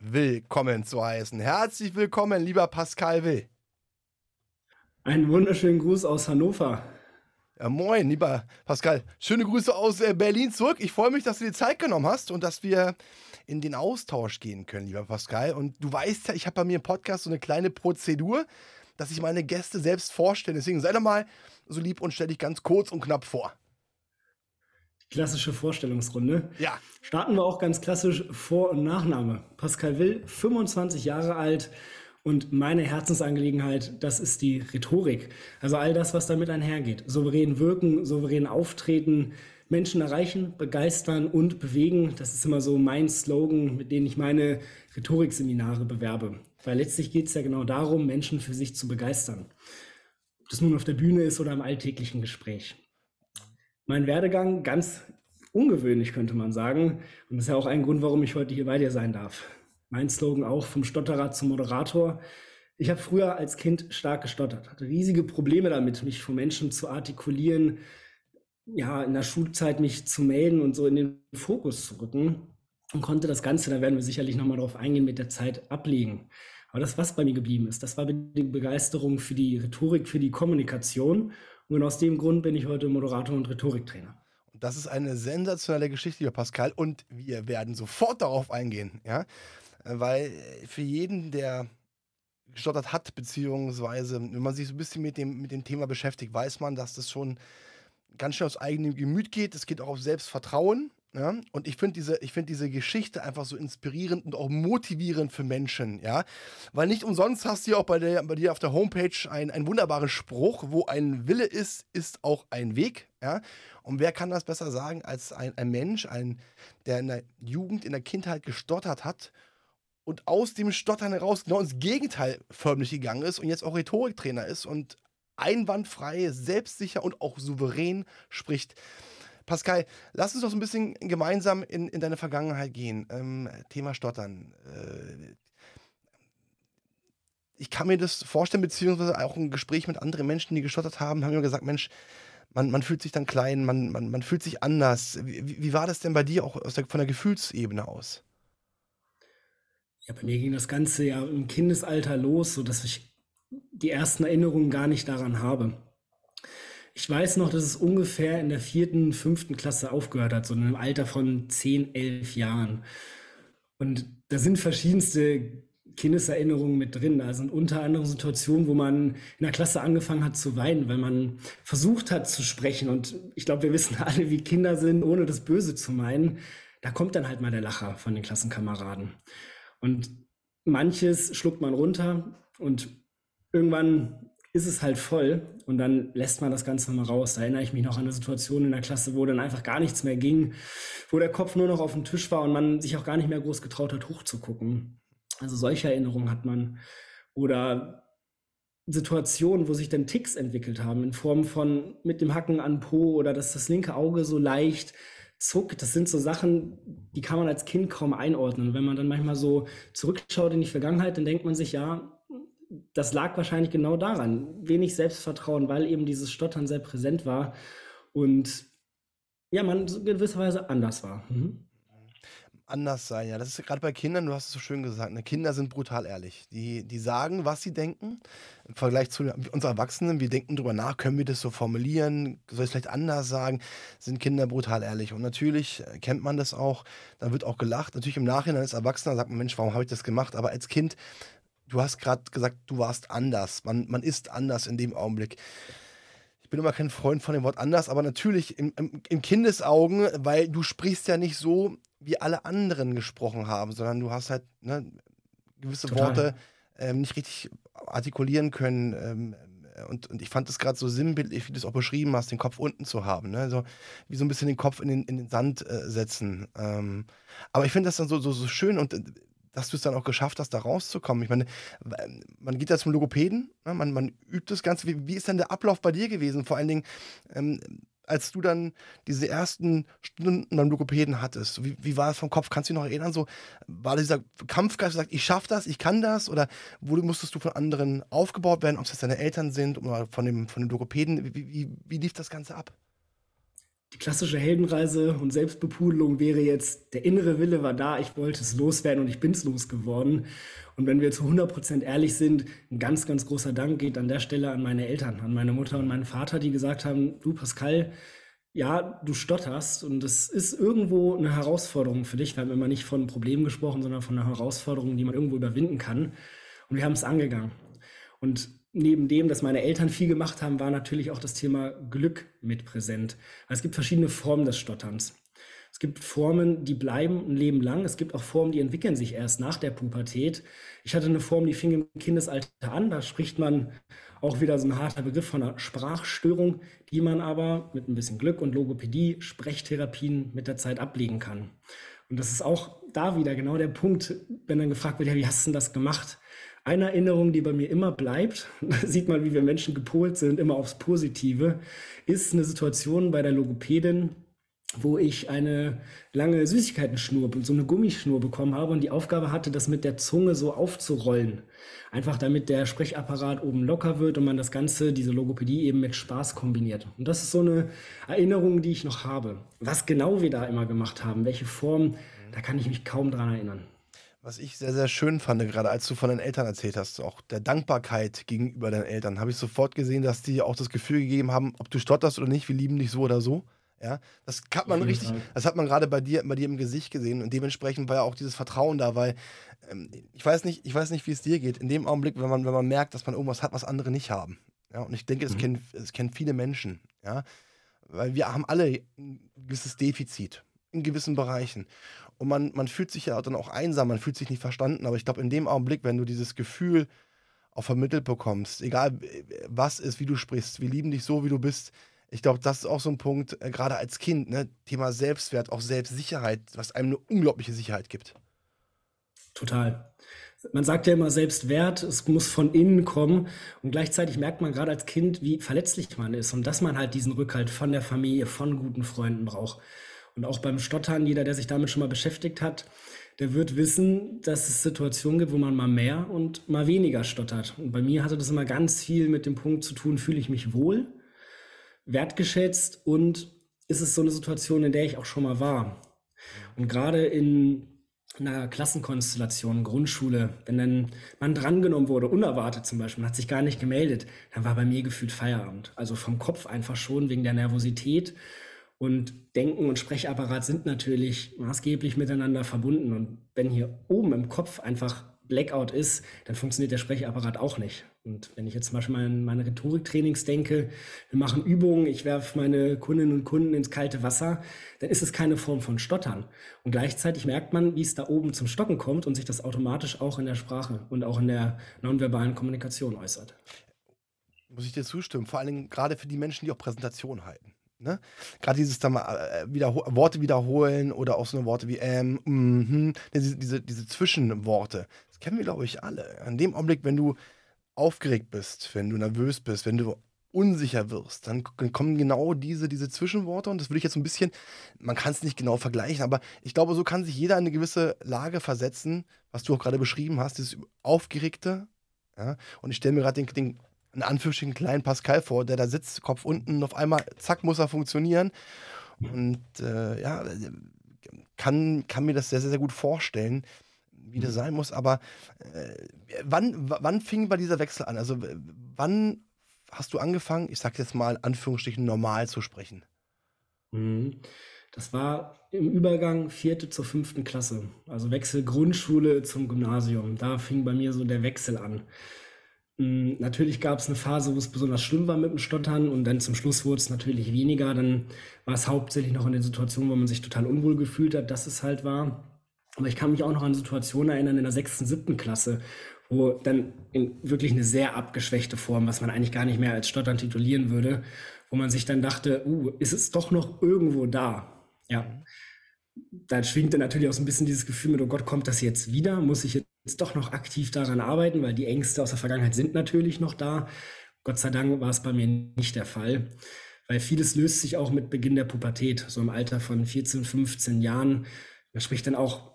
willkommen zu heißen. Herzlich willkommen, lieber Pascal Will. Einen wunderschönen Gruß aus Hannover. Ja, moin, lieber Pascal. Schöne Grüße aus äh, Berlin zurück. Ich freue mich, dass du dir Zeit genommen hast und dass wir in den Austausch gehen können, lieber Pascal. Und du weißt ja, ich habe bei mir im Podcast so eine kleine Prozedur, dass ich meine Gäste selbst vorstelle. Deswegen sei doch mal so lieb und stell dich ganz kurz und knapp vor. Klassische Vorstellungsrunde. Ja. Starten wir auch ganz klassisch Vor- und Nachname. Pascal Will, 25 Jahre alt und meine Herzensangelegenheit, das ist die Rhetorik. Also all das, was damit einhergeht. Souverän wirken, souverän auftreten, Menschen erreichen, begeistern und bewegen. Das ist immer so mein Slogan, mit dem ich meine Rhetorikseminare bewerbe. Weil letztlich geht es ja genau darum, Menschen für sich zu begeistern. Ob das nun auf der Bühne ist oder im alltäglichen Gespräch mein Werdegang ganz ungewöhnlich, könnte man sagen. Und das ist ja auch ein Grund, warum ich heute hier bei dir sein darf. Mein Slogan auch vom Stotterer zum Moderator. Ich habe früher als Kind stark gestottert, hatte riesige Probleme damit, mich vor Menschen zu artikulieren, ja, in der Schulzeit mich zu melden und so in den Fokus zu rücken und konnte das Ganze, da werden wir sicherlich nochmal drauf eingehen, mit der Zeit ablegen. Aber das, was bei mir geblieben ist, das war die Begeisterung für die Rhetorik, für die Kommunikation und aus dem Grund bin ich heute Moderator und Rhetoriktrainer. Und das ist eine sensationelle Geschichte, lieber Pascal. Und wir werden sofort darauf eingehen, ja. Weil für jeden, der gestottert hat, beziehungsweise wenn man sich so ein bisschen mit dem, mit dem Thema beschäftigt, weiß man, dass das schon ganz schnell aus eigenem Gemüt geht. Es geht auch auf Selbstvertrauen. Ja? Und ich finde diese, find diese Geschichte einfach so inspirierend und auch motivierend für Menschen, ja. Weil nicht umsonst hast du ja auch bei, der, bei dir auf der Homepage einen, einen wunderbaren Spruch, wo ein Wille ist, ist auch ein Weg, ja. Und wer kann das besser sagen als ein, ein Mensch, ein, der in der Jugend, in der Kindheit gestottert hat und aus dem Stottern heraus genau ins Gegenteil förmlich gegangen ist und jetzt auch Rhetoriktrainer ist und einwandfrei, selbstsicher und auch souverän spricht. Pascal, lass uns doch so ein bisschen gemeinsam in, in deine Vergangenheit gehen. Ähm, Thema Stottern. Äh, ich kann mir das vorstellen, beziehungsweise auch ein Gespräch mit anderen Menschen, die gestottert haben, haben mir gesagt, Mensch, man, man fühlt sich dann klein, man, man, man fühlt sich anders. Wie, wie war das denn bei dir auch der, von der Gefühlsebene aus? Ja, bei mir ging das Ganze ja im Kindesalter los, sodass ich die ersten Erinnerungen gar nicht daran habe. Ich weiß noch, dass es ungefähr in der vierten, fünften Klasse aufgehört hat, so in einem Alter von zehn, elf Jahren. Und da sind verschiedenste Kindeserinnerungen mit drin. Da sind unter anderem Situationen, wo man in der Klasse angefangen hat zu weinen, weil man versucht hat zu sprechen. Und ich glaube, wir wissen alle, wie Kinder sind, ohne das Böse zu meinen. Da kommt dann halt mal der Lacher von den Klassenkameraden. Und manches schluckt man runter und irgendwann ist es halt voll und dann lässt man das Ganze mal raus. Da erinnere ich mich noch an eine Situation in der Klasse, wo dann einfach gar nichts mehr ging, wo der Kopf nur noch auf dem Tisch war und man sich auch gar nicht mehr groß getraut hat, hochzugucken. Also solche Erinnerungen hat man. Oder Situationen, wo sich dann Ticks entwickelt haben, in Form von mit dem Hacken an Po oder dass das linke Auge so leicht zuckt. Das sind so Sachen, die kann man als Kind kaum einordnen. wenn man dann manchmal so zurückschaut in die Vergangenheit, dann denkt man sich, ja, das lag wahrscheinlich genau daran. Wenig Selbstvertrauen, weil eben dieses Stottern sehr präsent war und ja, man in gewisser Weise anders war. Mhm. Anders sein, ja. Das ist gerade bei Kindern, du hast es so schön gesagt, ne? Kinder sind brutal ehrlich. Die, die sagen, was sie denken. Im Vergleich zu uns Erwachsenen, wir denken darüber nach, können wir das so formulieren? Soll ich es vielleicht anders sagen? Sind Kinder brutal ehrlich. Und natürlich äh, kennt man das auch. Da wird auch gelacht. Natürlich im Nachhinein als Erwachsener sagt man, Mensch, warum habe ich das gemacht? Aber als Kind du hast gerade gesagt, du warst anders. Man, man ist anders in dem Augenblick. Ich bin immer kein Freund von dem Wort anders, aber natürlich im, im, im Kindesaugen, weil du sprichst ja nicht so, wie alle anderen gesprochen haben, sondern du hast halt ne, gewisse Total. Worte ähm, nicht richtig artikulieren können. Ähm, und, und ich fand es gerade so sinnbildlich, wie du es auch beschrieben hast, den Kopf unten zu haben. Ne? So, wie so ein bisschen den Kopf in den, in den Sand äh, setzen. Ähm, aber ich finde das dann so, so, so schön und äh, dass du es dann auch geschafft hast, da rauszukommen? Ich meine, man geht da zum Logopäden, ne? man, man übt das Ganze. Wie, wie ist denn der Ablauf bei dir gewesen? Vor allen Dingen, ähm, als du dann diese ersten Stunden beim Logopäden hattest, wie, wie war es vom Kopf? Kannst du dich noch erinnern? So, war dieser Kampfgeist, sagt, ich schaffe das, ich kann das? Oder wurde, musstest du von anderen aufgebaut werden, ob es jetzt deine Eltern sind oder von dem, von dem Logopäden? Wie, wie, wie lief das Ganze ab? Die klassische Heldenreise und Selbstbepudelung wäre jetzt, der innere Wille war da, ich wollte es loswerden und ich bin es losgeworden. Und wenn wir zu 100% ehrlich sind, ein ganz, ganz großer Dank geht an der Stelle an meine Eltern, an meine Mutter und meinen Vater, die gesagt haben, du Pascal, ja, du stotterst und es ist irgendwo eine Herausforderung für dich. Wir haben immer nicht von Problemen gesprochen, sondern von einer Herausforderung, die man irgendwo überwinden kann. Und wir haben es angegangen. Und neben dem, dass meine Eltern viel gemacht haben, war natürlich auch das Thema Glück mit präsent. Es gibt verschiedene Formen des Stotterns. Es gibt Formen, die bleiben ein Leben lang. Es gibt auch Formen, die entwickeln sich erst nach der Pubertät. Ich hatte eine Form, die fing im Kindesalter an. Da spricht man auch wieder so ein harter Begriff von einer Sprachstörung, die man aber mit ein bisschen Glück und Logopädie, Sprechtherapien mit der Zeit ablegen kann. Und das ist auch da wieder genau der Punkt, wenn dann gefragt wird, ja, wie hast du denn das gemacht? Eine Erinnerung, die bei mir immer bleibt, sieht man, wie wir Menschen gepolt sind, immer aufs Positive, ist eine Situation bei der Logopädin, wo ich eine lange Süßigkeitenschnur, so eine Gummischnur bekommen habe und die Aufgabe hatte, das mit der Zunge so aufzurollen. Einfach damit der Sprechapparat oben locker wird und man das Ganze, diese Logopädie eben mit Spaß kombiniert. Und das ist so eine Erinnerung, die ich noch habe. Was genau wir da immer gemacht haben, welche Form, da kann ich mich kaum dran erinnern. Was ich sehr, sehr schön fand, gerade als du von deinen Eltern erzählt hast, auch der Dankbarkeit gegenüber deinen Eltern, habe ich sofort gesehen, dass die auch das Gefühl gegeben haben, ob du stotterst oder nicht, wir lieben dich so oder so. Ja, das hat man richtig, das hat man gerade bei dir, bei dir im Gesicht gesehen und dementsprechend war ja auch dieses Vertrauen da, weil ähm, ich weiß nicht, ich weiß nicht, wie es dir geht. In dem Augenblick, wenn man, wenn man merkt, dass man irgendwas hat, was andere nicht haben. Ja, und ich denke, das, mhm. kennen, das kennen viele Menschen. Ja, weil wir haben alle ein gewisses Defizit in gewissen Bereichen. Und man, man fühlt sich ja dann auch einsam, man fühlt sich nicht verstanden. Aber ich glaube, in dem Augenblick, wenn du dieses Gefühl auch vermittelt bekommst, egal was ist, wie du sprichst, wir lieben dich so, wie du bist. Ich glaube, das ist auch so ein Punkt, äh, gerade als Kind, ne? Thema Selbstwert, auch Selbstsicherheit, was einem eine unglaubliche Sicherheit gibt. Total. Man sagt ja immer Selbstwert, es muss von innen kommen. Und gleichzeitig merkt man gerade als Kind, wie verletzlich man ist und dass man halt diesen Rückhalt von der Familie, von guten Freunden braucht. Und auch beim Stottern, jeder, der sich damit schon mal beschäftigt hat, der wird wissen, dass es Situationen gibt, wo man mal mehr und mal weniger stottert. Und bei mir hatte das immer ganz viel mit dem Punkt zu tun, fühle ich mich wohl, wertgeschätzt und ist es so eine Situation, in der ich auch schon mal war. Und gerade in einer Klassenkonstellation, Grundschule, wenn dann man drangenommen wurde, unerwartet zum Beispiel, man hat sich gar nicht gemeldet, dann war bei mir gefühlt Feierabend. Also vom Kopf einfach schon wegen der Nervosität und Denken und Sprechapparat sind natürlich maßgeblich miteinander verbunden. Und wenn hier oben im Kopf einfach Blackout ist, dann funktioniert der Sprechapparat auch nicht. Und wenn ich jetzt zum Beispiel an meine Rhetoriktrainings denke, wir machen Übungen, ich werfe meine Kundinnen und Kunden ins kalte Wasser, dann ist es keine Form von Stottern. Und gleichzeitig merkt man, wie es da oben zum Stocken kommt und sich das automatisch auch in der Sprache und auch in der nonverbalen Kommunikation äußert. Muss ich dir zustimmen, vor Dingen gerade für die Menschen, die auch Präsentationen halten. Ne? Gerade dieses dann mal äh, wiederho Worte wiederholen oder auch so eine Worte wie ähm, mm, diese, diese, diese Zwischenworte. Das kennen wir, glaube ich, alle. An dem Augenblick, wenn du aufgeregt bist, wenn du nervös bist, wenn du unsicher wirst, dann kommen genau diese, diese Zwischenworte und das würde ich jetzt so ein bisschen, man kann es nicht genau vergleichen, aber ich glaube, so kann sich jeder in eine gewisse Lage versetzen, was du auch gerade beschrieben hast, dieses Aufgeregte. Ja? Und ich stelle mir gerade den, den in Anführungsstrichen kleinen Pascal vor, der da sitzt, Kopf unten, und auf einmal, zack, muss er funktionieren. Und äh, ja, kann, kann mir das sehr, sehr, sehr gut vorstellen, wie das sein muss. Aber äh, wann, wann fing bei dieser Wechsel an? Also wann hast du angefangen, ich sag jetzt mal Anführungsstrichen, normal zu sprechen? Mhm. Das war im Übergang vierte zur fünften Klasse. Also Wechsel Grundschule zum Gymnasium. Da fing bei mir so der Wechsel an. Hm, natürlich gab es eine Phase, wo es besonders schlimm war mit dem Stottern und dann zum Schluss wurde es natürlich weniger. Dann war es hauptsächlich noch in den Situationen, wo man sich total unwohl gefühlt hat, dass es halt war. Aber ich kann mich auch noch an Situationen erinnern in der sechsten, siebten Klasse, wo dann in wirklich eine sehr abgeschwächte Form, was man eigentlich gar nicht mehr als Stottern titulieren würde, wo man sich dann dachte, uh, ist es doch noch irgendwo da? Ja. da schwingt dann natürlich auch so ein bisschen dieses Gefühl mit, oh Gott, kommt das jetzt wieder? Muss ich jetzt doch noch aktiv daran arbeiten? Weil die Ängste aus der Vergangenheit sind natürlich noch da. Gott sei Dank war es bei mir nicht der Fall. Weil vieles löst sich auch mit Beginn der Pubertät, so im Alter von 14, 15 Jahren. Da spricht dann auch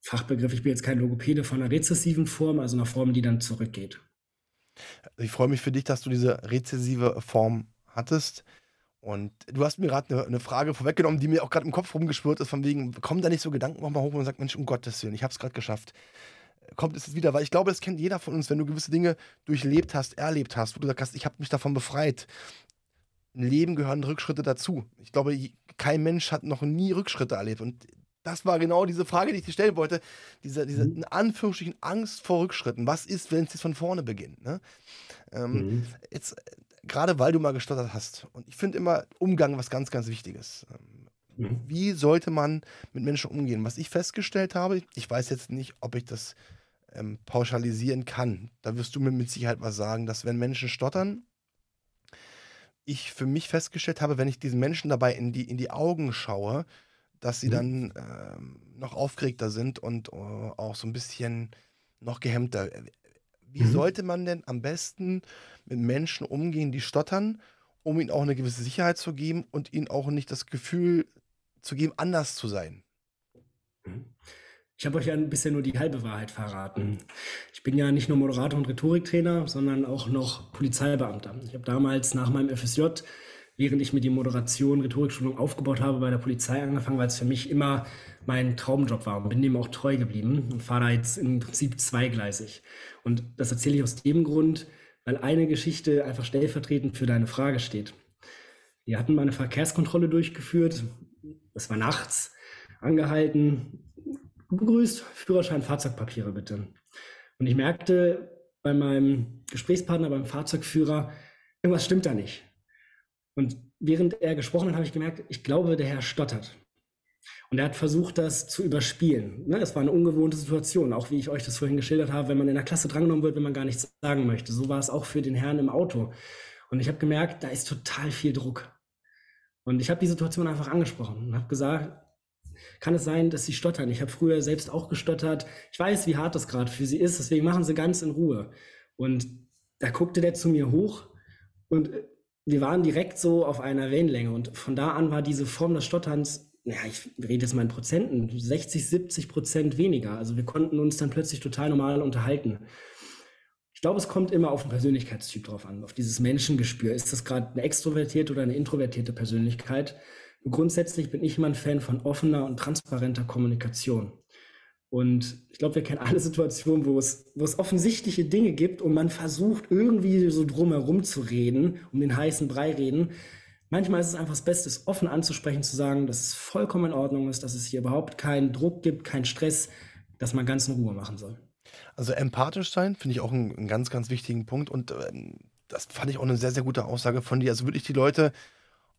Fachbegriff, ich bin jetzt kein Logopäde, von einer rezessiven Form, also einer Form, die dann zurückgeht. Ich freue mich für dich, dass du diese rezessive Form hattest. Und du hast mir gerade eine, eine, Frage vorweggenommen, die mir auch gerade im Kopf rumgeschwirrt ist, von wegen, kommen da nicht so Gedanken nochmal hoch und sagt, Mensch, um Gottes Willen, ich habe es gerade geschafft. Kommt es wieder? Weil ich glaube, das kennt jeder von uns, wenn du gewisse Dinge durchlebt hast, erlebt hast, wo du sagst, ich habe mich davon befreit. Im Leben gehören Rückschritte dazu. Ich glaube, kein Mensch hat noch nie Rückschritte erlebt. Und das war genau diese Frage, die ich dir stellen wollte. Diese, diese mhm. in Anführungsstrichen Angst vor Rückschritten. Was ist, wenn es jetzt von vorne beginnt? Ne? Ähm, mhm. Jetzt gerade weil du mal gestottert hast. Und ich finde immer Umgang was ganz, ganz Wichtiges. Mhm. Wie sollte man mit Menschen umgehen? Was ich festgestellt habe, ich weiß jetzt nicht, ob ich das ähm, pauschalisieren kann. Da wirst du mir mit Sicherheit was sagen, dass wenn Menschen stottern, ich für mich festgestellt habe, wenn ich diesen Menschen dabei in die, in die Augen schaue, dass sie mhm. dann ähm, noch aufgeregter sind und äh, auch so ein bisschen noch gehemmter. Wie mhm. sollte man denn am besten mit Menschen umgehen, die stottern, um ihnen auch eine gewisse Sicherheit zu geben und ihnen auch nicht das Gefühl zu geben, anders zu sein? Mhm. Ich habe euch ja bisher nur die halbe Wahrheit verraten. Ich bin ja nicht nur Moderator und Rhetoriktrainer, sondern auch noch Polizeibeamter. Ich habe damals nach meinem FSJ, während ich mir die Moderation, Rhetorikschulung aufgebaut habe, bei der Polizei angefangen, weil es für mich immer mein Traumjob war und bin dem auch treu geblieben und fahre da jetzt im Prinzip zweigleisig. Und das erzähle ich aus dem Grund, weil eine Geschichte einfach stellvertretend für deine Frage steht. Wir hatten mal eine Verkehrskontrolle durchgeführt. Das war nachts. Angehalten. Begrüßt. Führerschein, Fahrzeugpapiere bitte. Und ich merkte bei meinem Gesprächspartner, beim Fahrzeugführer, irgendwas stimmt da nicht. Und während er gesprochen hat, habe ich gemerkt, ich glaube, der Herr stottert. Und er hat versucht, das zu überspielen. Ne? Es war eine ungewohnte Situation, auch wie ich euch das vorhin geschildert habe, wenn man in der Klasse drangenommen wird, wenn man gar nichts sagen möchte. So war es auch für den Herrn im Auto. Und ich habe gemerkt, da ist total viel Druck. Und ich habe die Situation einfach angesprochen und habe gesagt, kann es sein, dass Sie stottern? Ich habe früher selbst auch gestottert. Ich weiß, wie hart das gerade für Sie ist, deswegen machen Sie ganz in Ruhe. Und da guckte der zu mir hoch und wir waren direkt so auf einer Wellenlänge. Und von da an war diese Form des Stotterns ja, ich rede jetzt mal in Prozenten, 60, 70 Prozent weniger. Also wir konnten uns dann plötzlich total normal unterhalten. Ich glaube, es kommt immer auf den Persönlichkeitstyp drauf an, auf dieses Menschengespür. Ist das gerade eine extrovertierte oder eine introvertierte Persönlichkeit? Grundsätzlich bin ich immer ein Fan von offener und transparenter Kommunikation. Und ich glaube, wir kennen alle Situationen, wo es, wo es offensichtliche Dinge gibt und man versucht irgendwie so drumherum zu reden, um den heißen Brei reden. Manchmal ist es einfach das Beste, es offen anzusprechen, zu sagen, dass es vollkommen in Ordnung ist, dass es hier überhaupt keinen Druck gibt, keinen Stress, dass man ganz in Ruhe machen soll. Also empathisch sein finde ich auch einen, einen, ganz, ganz wichtigen Punkt und äh, das fand ich auch eine sehr, sehr gute Aussage von dir. Also wirklich die Leute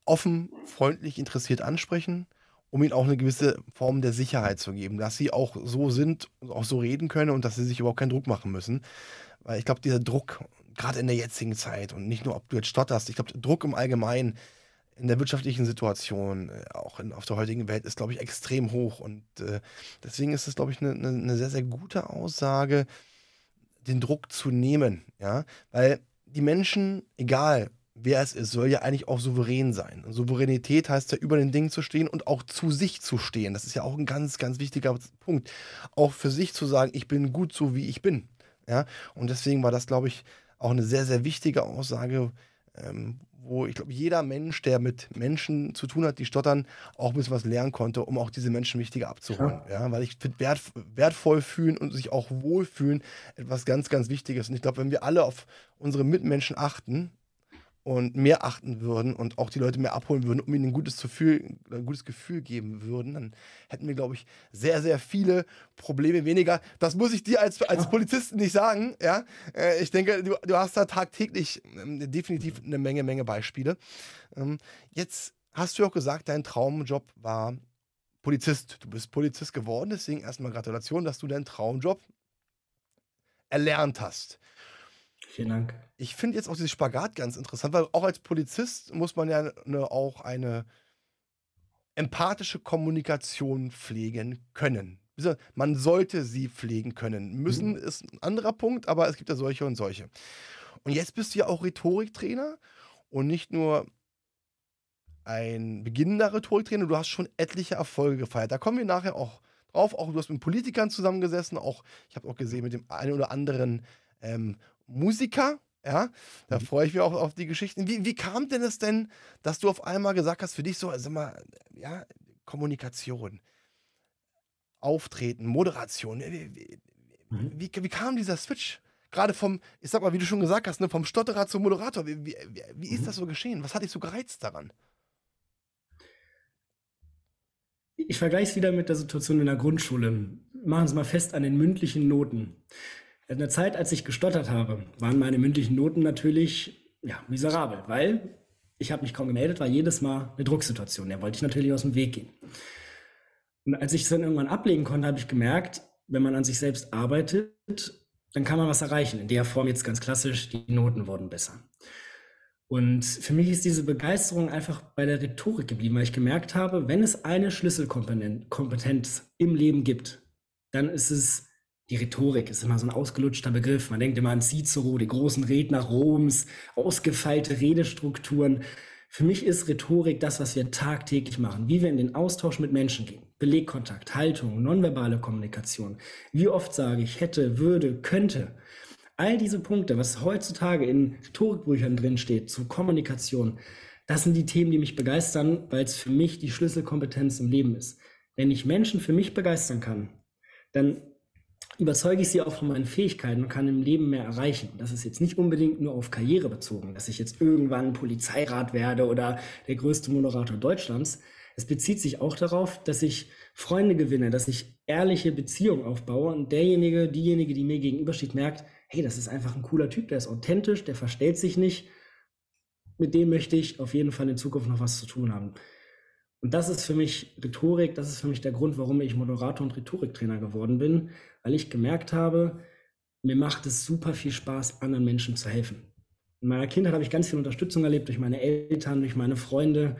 offen, freundlich, interessiert ansprechen, um ihnen auch eine gewisse Form der Sicherheit zu geben, dass sie auch so sind, auch so reden können und dass sie sich überhaupt keinen Druck machen müssen. Weil ich glaube, dieser Druck, gerade in der jetzigen Zeit und nicht nur, ob du jetzt stotterst, ich glaube, Druck im Allgemeinen in der wirtschaftlichen Situation, äh, auch in, auf der heutigen Welt, ist, glaube ich, extrem hoch. Und äh, deswegen ist es, glaube ich, eine ne, ne sehr, sehr gute Aussage, den Druck zu nehmen. Ja? Weil die Menschen, egal wer es ist, soll ja eigentlich auch souverän sein. Und Souveränität heißt ja, über den Dingen zu stehen und auch zu sich zu stehen. Das ist ja auch ein ganz, ganz wichtiger Punkt. Auch für sich zu sagen, ich bin gut so, wie ich bin. Ja? Und deswegen war das, glaube ich, auch eine sehr, sehr wichtige Aussage, ähm, wo ich glaube, jeder Mensch, der mit Menschen zu tun hat, die stottern, auch ein bisschen was lernen konnte, um auch diese Menschen wichtiger abzuholen. Ja. ja weil ich finde, wert, wertvoll fühlen und sich auch wohlfühlen etwas ganz, ganz Wichtiges. Und ich glaube, wenn wir alle auf unsere Mitmenschen achten, und mehr achten würden und auch die Leute mehr abholen würden, um ihnen ein gutes Gefühl, ein gutes Gefühl geben würden, dann hätten wir, glaube ich, sehr, sehr viele Probleme weniger. Das muss ich dir als, als Polizisten nicht sagen. Ja? Äh, ich denke, du, du hast da tagtäglich ähm, definitiv eine Menge, Menge Beispiele. Ähm, jetzt hast du auch gesagt, dein Traumjob war Polizist. Du bist Polizist geworden, deswegen erstmal Gratulation, dass du deinen Traumjob erlernt hast. Vielen Dank. Ich finde jetzt auch dieses Spagat ganz interessant, weil auch als Polizist muss man ja ne, auch eine empathische Kommunikation pflegen können. Man sollte sie pflegen können. Müssen mhm. ist ein anderer Punkt, aber es gibt ja solche und solche. Und jetzt bist du ja auch Rhetoriktrainer und nicht nur ein beginnender Rhetoriktrainer, du hast schon etliche Erfolge gefeiert. Da kommen wir nachher auch drauf. Auch du hast mit Politikern zusammengesessen, auch ich habe auch gesehen mit dem einen oder anderen ähm, Musiker. Ja, da mhm. freue ich mich auch auf die Geschichten. Wie, wie kam denn es denn, dass du auf einmal gesagt hast, für dich so, also mal, ja, Kommunikation, Auftreten, Moderation. Wie, wie, mhm. wie, wie kam dieser Switch? Gerade vom, ich sag mal, wie du schon gesagt hast, ne, vom Stotterer zum Moderator. Wie, wie, wie ist mhm. das so geschehen? Was hat dich so gereizt daran? Ich vergleiche es wieder mit der Situation in der Grundschule. Machen Sie mal fest an den mündlichen Noten. In der Zeit, als ich gestottert habe, waren meine mündlichen Noten natürlich ja, miserabel, weil ich habe mich kaum gemeldet, war jedes Mal eine Drucksituation. Der wollte ich natürlich aus dem Weg gehen. Und als ich es dann irgendwann ablegen konnte, habe ich gemerkt, wenn man an sich selbst arbeitet, dann kann man was erreichen. In der Form jetzt ganz klassisch, die Noten wurden besser. Und für mich ist diese Begeisterung einfach bei der Rhetorik geblieben, weil ich gemerkt habe, wenn es eine Schlüsselkompetenz im Leben gibt, dann ist es die Rhetorik. Ist immer so ein ausgelutschter Begriff. Man denkt immer an Cicero, die großen Redner Roms, ausgefeilte Redestrukturen. Für mich ist Rhetorik das, was wir tagtäglich machen, wie wir in den Austausch mit Menschen gehen. Belegkontakt, Haltung, nonverbale Kommunikation. Wie oft sage ich hätte, würde, könnte. All diese Punkte, was heutzutage in Rhetorikbüchern drin steht, zur Kommunikation, das sind die Themen, die mich begeistern, weil es für mich die Schlüsselkompetenz im Leben ist. Wenn ich Menschen für mich begeistern kann, dann überzeuge ich sie auch von meinen Fähigkeiten und kann im Leben mehr erreichen. Das ist jetzt nicht unbedingt nur auf Karriere bezogen, dass ich jetzt irgendwann Polizeirat werde oder der größte Moderator Deutschlands. Es bezieht sich auch darauf, dass ich Freunde gewinne, dass ich ehrliche Beziehungen aufbaue und derjenige, diejenige, die mir gegenübersteht, merkt, hey, das ist einfach ein cooler Typ, der ist authentisch, der verstellt sich nicht. Mit dem möchte ich auf jeden Fall in Zukunft noch was zu tun haben. Und das ist für mich Rhetorik, das ist für mich der Grund, warum ich Moderator und Rhetoriktrainer geworden bin, weil ich gemerkt habe, mir macht es super viel Spaß, anderen Menschen zu helfen. In meiner Kindheit habe ich ganz viel Unterstützung erlebt durch meine Eltern, durch meine Freunde,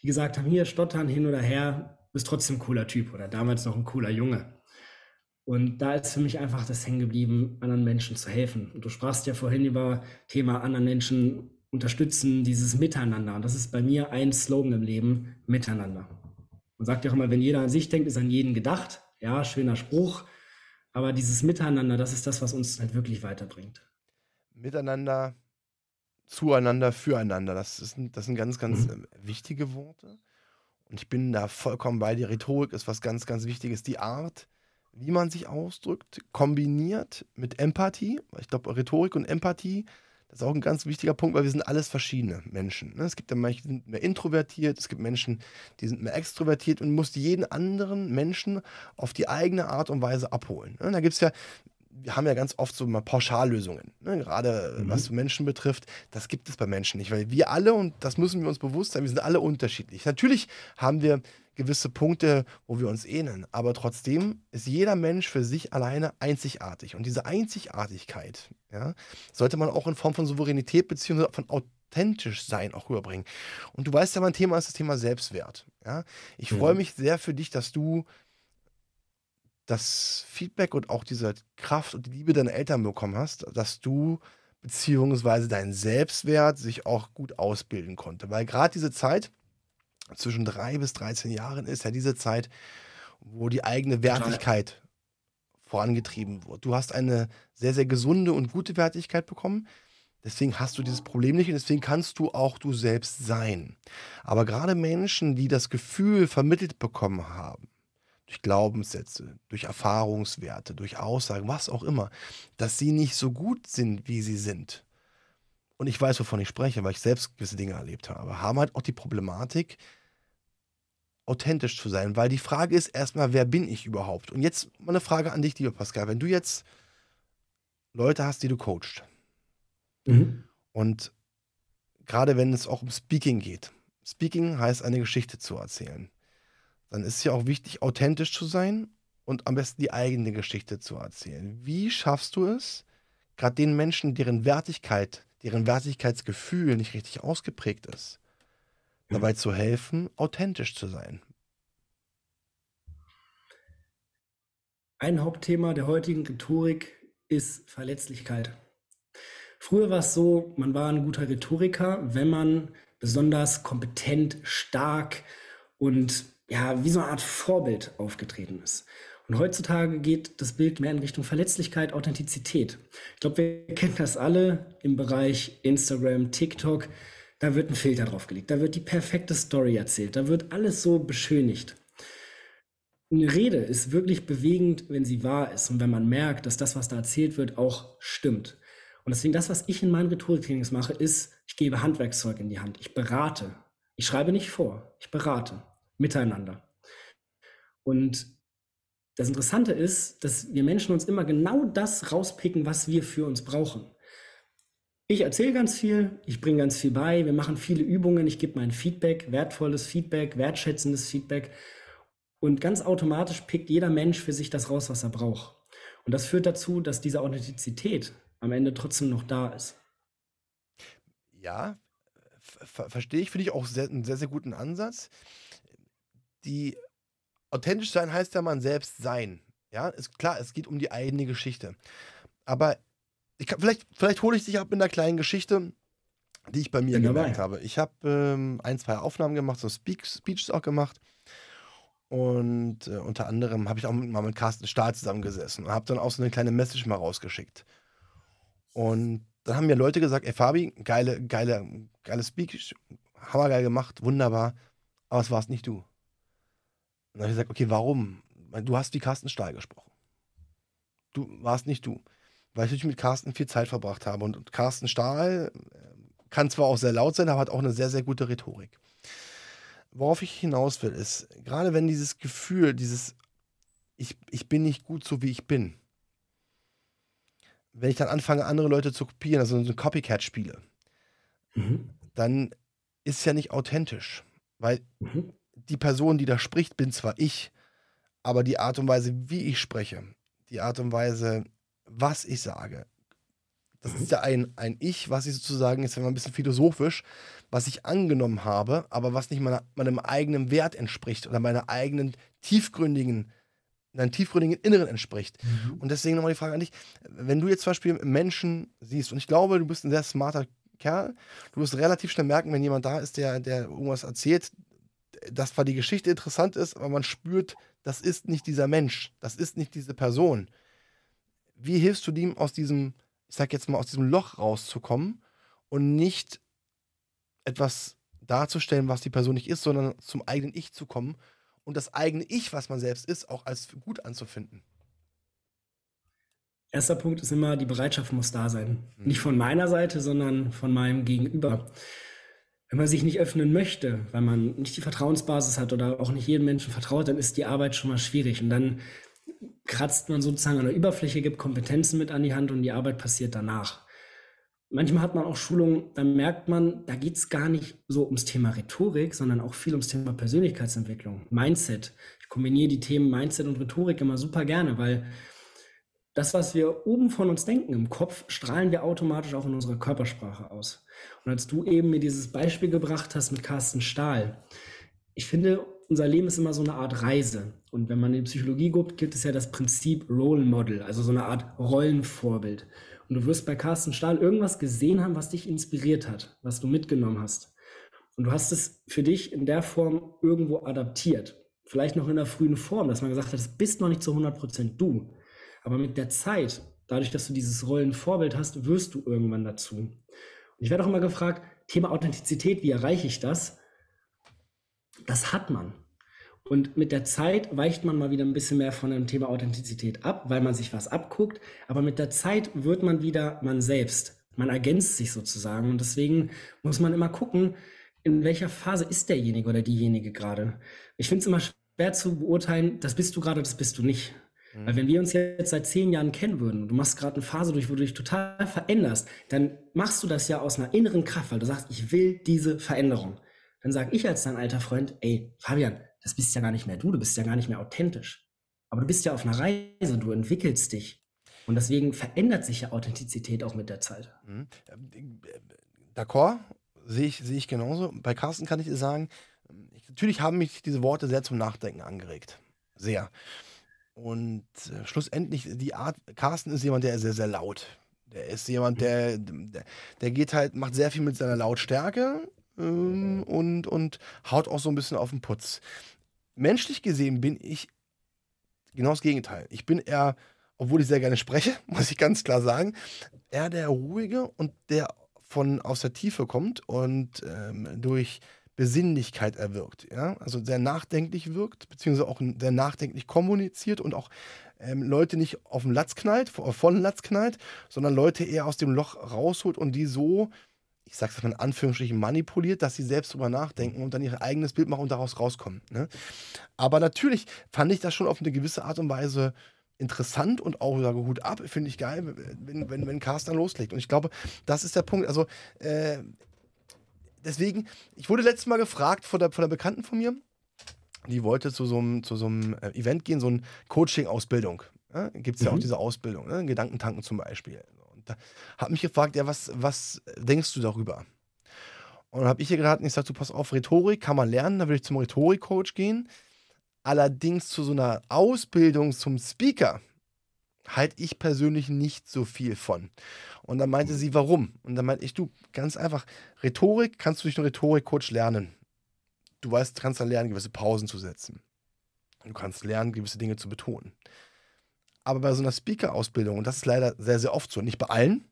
die gesagt haben, hier stottern hin oder her, bist trotzdem ein cooler Typ oder damals noch ein cooler Junge. Und da ist für mich einfach das hängen geblieben, anderen Menschen zu helfen. Und du sprachst ja vorhin über Thema anderen Menschen unterstützen, dieses Miteinander. Und das ist bei mir ein Slogan im Leben, Miteinander. Man sagt ja auch immer, wenn jeder an sich denkt, ist an jeden gedacht. Ja, schöner Spruch. Aber dieses Miteinander, das ist das, was uns halt wirklich weiterbringt. Miteinander, zueinander, füreinander. Das, ist, das sind ganz, ganz mhm. Äh, wichtige Worte. Und ich bin da vollkommen bei dir. Rhetorik ist was ganz, ganz Wichtiges. Die Art, wie man sich ausdrückt, kombiniert mit Empathie. Ich glaube, Rhetorik und Empathie, das ist auch ein ganz wichtiger Punkt, weil wir sind alles verschiedene Menschen. Ne? Es gibt ja manche, die sind mehr introvertiert, es gibt Menschen, die sind mehr extrovertiert und muss jeden anderen Menschen auf die eigene Art und Weise abholen. Ne? Da gibt es ja wir haben ja ganz oft so mal Pauschallösungen, ne? gerade mhm. was Menschen betrifft. Das gibt es bei Menschen nicht, weil wir alle, und das müssen wir uns bewusst sein, wir sind alle unterschiedlich. Natürlich haben wir gewisse Punkte, wo wir uns ähneln. Aber trotzdem ist jeder Mensch für sich alleine einzigartig. Und diese Einzigartigkeit ja, sollte man auch in Form von Souveränität bzw. von authentisch sein auch rüberbringen. Und du weißt ja, mein Thema ist das Thema Selbstwert. Ja? Ich mhm. freue mich sehr für dich, dass du das Feedback und auch diese Kraft und die Liebe deiner Eltern bekommen hast, dass du beziehungsweise dein Selbstwert sich auch gut ausbilden konnte. Weil gerade diese Zeit, zwischen drei bis 13 Jahren ist ja diese Zeit, wo die eigene Wertigkeit vorangetrieben wird. Du hast eine sehr, sehr gesunde und gute Wertigkeit bekommen. Deswegen hast du dieses Problem nicht und deswegen kannst du auch du selbst sein. Aber gerade Menschen, die das Gefühl vermittelt bekommen haben, durch Glaubenssätze, durch Erfahrungswerte, durch Aussagen, was auch immer, dass sie nicht so gut sind, wie sie sind. Und ich weiß, wovon ich spreche, weil ich selbst gewisse Dinge erlebt habe, haben halt auch die Problematik, authentisch zu sein, weil die Frage ist erstmal, wer bin ich überhaupt? Und jetzt mal eine Frage an dich, lieber Pascal. Wenn du jetzt Leute hast, die du coachst mhm. und gerade wenn es auch um Speaking geht, Speaking heißt eine Geschichte zu erzählen, dann ist es ja auch wichtig, authentisch zu sein und am besten die eigene Geschichte zu erzählen. Wie schaffst du es, gerade den Menschen, deren Wertigkeit, deren Wertigkeitsgefühl nicht richtig ausgeprägt ist, mhm. dabei zu helfen, authentisch zu sein. Ein Hauptthema der heutigen Rhetorik ist Verletzlichkeit. Früher war es so, man war ein guter Rhetoriker, wenn man besonders kompetent, stark und ja, wie so eine Art Vorbild aufgetreten ist. Und heutzutage geht das Bild mehr in Richtung Verletzlichkeit, Authentizität. Ich glaube, wir kennen das alle im Bereich Instagram, TikTok. Da wird ein Filter draufgelegt, da wird die perfekte Story erzählt, da wird alles so beschönigt eine Rede ist wirklich bewegend, wenn sie wahr ist und wenn man merkt, dass das, was da erzählt wird, auch stimmt. Und deswegen das, was ich in meinen Rhetoriktrainings mache, ist, ich gebe Handwerkszeug in die Hand. Ich berate. Ich schreibe nicht vor. Ich berate. Miteinander. Und das Interessante ist, dass wir Menschen uns immer genau das rauspicken, was wir für uns brauchen. Ich erzähle ganz viel, ich bringe ganz viel bei, wir machen viele Übungen, ich gebe mein Feedback, wertvolles Feedback, wertschätzendes Feedback und ganz automatisch pickt jeder Mensch für sich das raus, was er braucht. Und das führt dazu, dass diese Authentizität am Ende trotzdem noch da ist. Ja, ver verstehe ich, finde ich auch sehr, einen sehr, sehr guten Ansatz. Die authentisch sein heißt ja man selbst sein. Ja, ist klar, es geht um die eigene Geschichte. Aber kann, vielleicht, vielleicht hole ich dich ab mit einer kleinen Geschichte, die ich bei mir Bin gemerkt dabei. habe. Ich habe ähm, ein, zwei Aufnahmen gemacht, so Speak, Speeches auch gemacht. Und äh, unter anderem habe ich auch mal mit Carsten Stahl zusammengesessen und habe dann auch so eine kleine Message mal rausgeschickt. Und dann haben mir Leute gesagt, ey Fabi, geile, geile, geile Speech, hammergeil gemacht, wunderbar, aber es warst nicht du. Und dann habe ich gesagt, okay, warum? Du hast wie Carsten Stahl gesprochen. Du warst nicht du. Weil ich mit Carsten viel Zeit verbracht habe. Und Carsten Stahl äh, kann zwar auch sehr laut sein, aber hat auch eine sehr, sehr gute Rhetorik worauf ich hinaus will, ist, gerade wenn dieses Gefühl, dieses ich, ich bin nicht gut so, wie ich bin, wenn ich dann anfange, andere Leute zu kopieren, also so ein Copycat spiele, mhm. dann ist es ja nicht authentisch. Weil mhm. Die Person, die da spricht, bin zwar ich, aber die Art und Weise, wie ich spreche, die Art und Weise, was ich sage, das ist ja ein, ein Ich, was ich sozusagen, ist ja ein bisschen philosophisch, was ich angenommen habe, aber was nicht meiner, meinem eigenen Wert entspricht oder meiner eigenen tiefgründigen, deinem tiefgründigen Inneren entspricht. Mhm. Und deswegen nochmal die Frage an dich, wenn du jetzt zum Beispiel Menschen siehst, und ich glaube, du bist ein sehr smarter Kerl, du wirst relativ schnell merken, wenn jemand da ist, der, der irgendwas erzählt, dass zwar die Geschichte interessant ist, aber man spürt, das ist nicht dieser Mensch, das ist nicht diese Person. Wie hilfst du dem aus diesem, ich sag jetzt mal, aus diesem Loch rauszukommen und nicht etwas darzustellen, was die Person nicht ist, sondern zum eigenen Ich zu kommen und das eigene Ich, was man selbst ist, auch als gut anzufinden. Erster Punkt ist immer, die Bereitschaft muss da sein. Mhm. Nicht von meiner Seite, sondern von meinem Gegenüber. Wenn man sich nicht öffnen möchte, weil man nicht die Vertrauensbasis hat oder auch nicht jedem Menschen vertraut, dann ist die Arbeit schon mal schwierig. Und dann kratzt man sozusagen an der Überfläche, gibt Kompetenzen mit an die Hand und die Arbeit passiert danach. Manchmal hat man auch Schulungen, da merkt man, da geht es gar nicht so ums Thema Rhetorik, sondern auch viel ums Thema Persönlichkeitsentwicklung, Mindset. Ich kombiniere die Themen Mindset und Rhetorik immer super gerne, weil das, was wir oben von uns denken im Kopf, strahlen wir automatisch auch in unserer Körpersprache aus. Und als du eben mir dieses Beispiel gebracht hast mit Carsten Stahl, ich finde, unser Leben ist immer so eine Art Reise. Und wenn man in die Psychologie guckt, gibt es ja das Prinzip Role Model, also so eine Art Rollenvorbild. Und du wirst bei Carsten Stahl irgendwas gesehen haben, was dich inspiriert hat, was du mitgenommen hast. Und du hast es für dich in der Form irgendwo adaptiert. Vielleicht noch in der frühen Form, dass man gesagt hat, das bist noch nicht zu 100% du. Aber mit der Zeit, dadurch, dass du dieses Rollenvorbild hast, wirst du irgendwann dazu. Und ich werde auch immer gefragt, Thema Authentizität, wie erreiche ich das? Das hat man. Und mit der Zeit weicht man mal wieder ein bisschen mehr von dem Thema Authentizität ab, weil man sich was abguckt. Aber mit der Zeit wird man wieder man selbst. Man ergänzt sich sozusagen. Und deswegen muss man immer gucken, in welcher Phase ist derjenige oder diejenige gerade. Ich finde es immer schwer zu beurteilen, das bist du gerade, das bist du nicht. Mhm. Weil wenn wir uns jetzt seit zehn Jahren kennen würden und du machst gerade eine Phase durch, wo du dich total veränderst, dann machst du das ja aus einer inneren Kraft, weil du sagst, ich will diese Veränderung. Dann sage ich als dein alter Freund, ey, Fabian, das bist ja gar nicht mehr du, du bist ja gar nicht mehr authentisch. Aber du bist ja auf einer Reise, du entwickelst dich. Und deswegen verändert sich ja Authentizität auch mit der Zeit. Mhm. D'accord, sehe ich, sehe ich genauso. Bei Carsten kann ich dir sagen, natürlich haben mich diese Worte sehr zum Nachdenken angeregt. Sehr. Und äh, schlussendlich, die Art, Carsten ist jemand, der ist sehr, sehr laut. Der ist jemand, der, der, der geht halt, macht sehr viel mit seiner Lautstärke ähm, und, und haut auch so ein bisschen auf den Putz. Menschlich gesehen bin ich genau das Gegenteil. Ich bin eher, obwohl ich sehr gerne spreche, muss ich ganz klar sagen, eher der ruhige und der von aus der Tiefe kommt und ähm, durch Besinnlichkeit erwirkt. Ja? Also sehr nachdenklich wirkt, beziehungsweise auch sehr nachdenklich kommuniziert und auch ähm, Leute nicht auf den Latz knallt, von den Latz knallt, sondern Leute eher aus dem Loch rausholt und die so, ich sag's mal in Anführungsstrichen, manipuliert, dass sie selbst drüber nachdenken und dann ihr eigenes Bild machen und daraus rauskommen. Ne? Aber natürlich fand ich das schon auf eine gewisse Art und Weise interessant und auch sage Hut ab, finde ich geil, wenn, wenn, wenn Carsten loslegt. Und ich glaube, das ist der Punkt. Also, äh, deswegen, ich wurde letztes Mal gefragt von der, von der Bekannten von mir, die wollte zu so einem, zu so einem äh, Event gehen, so eine Coaching-Ausbildung. Ja, Gibt es ja mhm. auch diese Ausbildung, ne? Gedankentanken zum Beispiel. Und da hat mich gefragt, ja, was, was denkst du darüber? Und dann habe ich ihr geraten, ich sage, du pass auf, Rhetorik kann man lernen, dann will ich zum Rhetorik-Coach gehen. Allerdings zu so einer Ausbildung zum Speaker halte ich persönlich nicht so viel von. Und dann meinte sie, warum? Und dann meinte ich, du, ganz einfach, Rhetorik kannst du durch einen Rhetorik-Coach lernen. Du weißt, kannst dann lernen, gewisse Pausen zu setzen. Du kannst lernen, gewisse Dinge zu betonen. Aber bei so einer Speaker-Ausbildung, und das ist leider sehr, sehr oft so, nicht bei allen,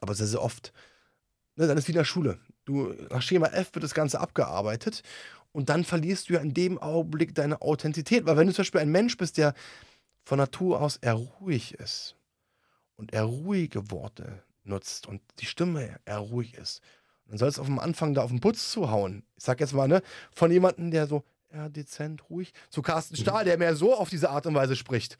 aber sehr, sehr oft, ne, dann ist wie in der Schule. Du, nach Schema F wird das Ganze abgearbeitet und dann verlierst du ja in dem Augenblick deine Authentizität. Weil wenn du zum Beispiel ein Mensch bist, der von Natur aus eher ruhig ist und eher ruhige Worte nutzt und die Stimme eher ruhig ist, dann sollst du auf dem Anfang da auf den Putz zu hauen. Ich sag jetzt mal, ne, von jemandem, der so eher dezent, ruhig, zu Carsten Stahl, der mehr so auf diese Art und Weise spricht.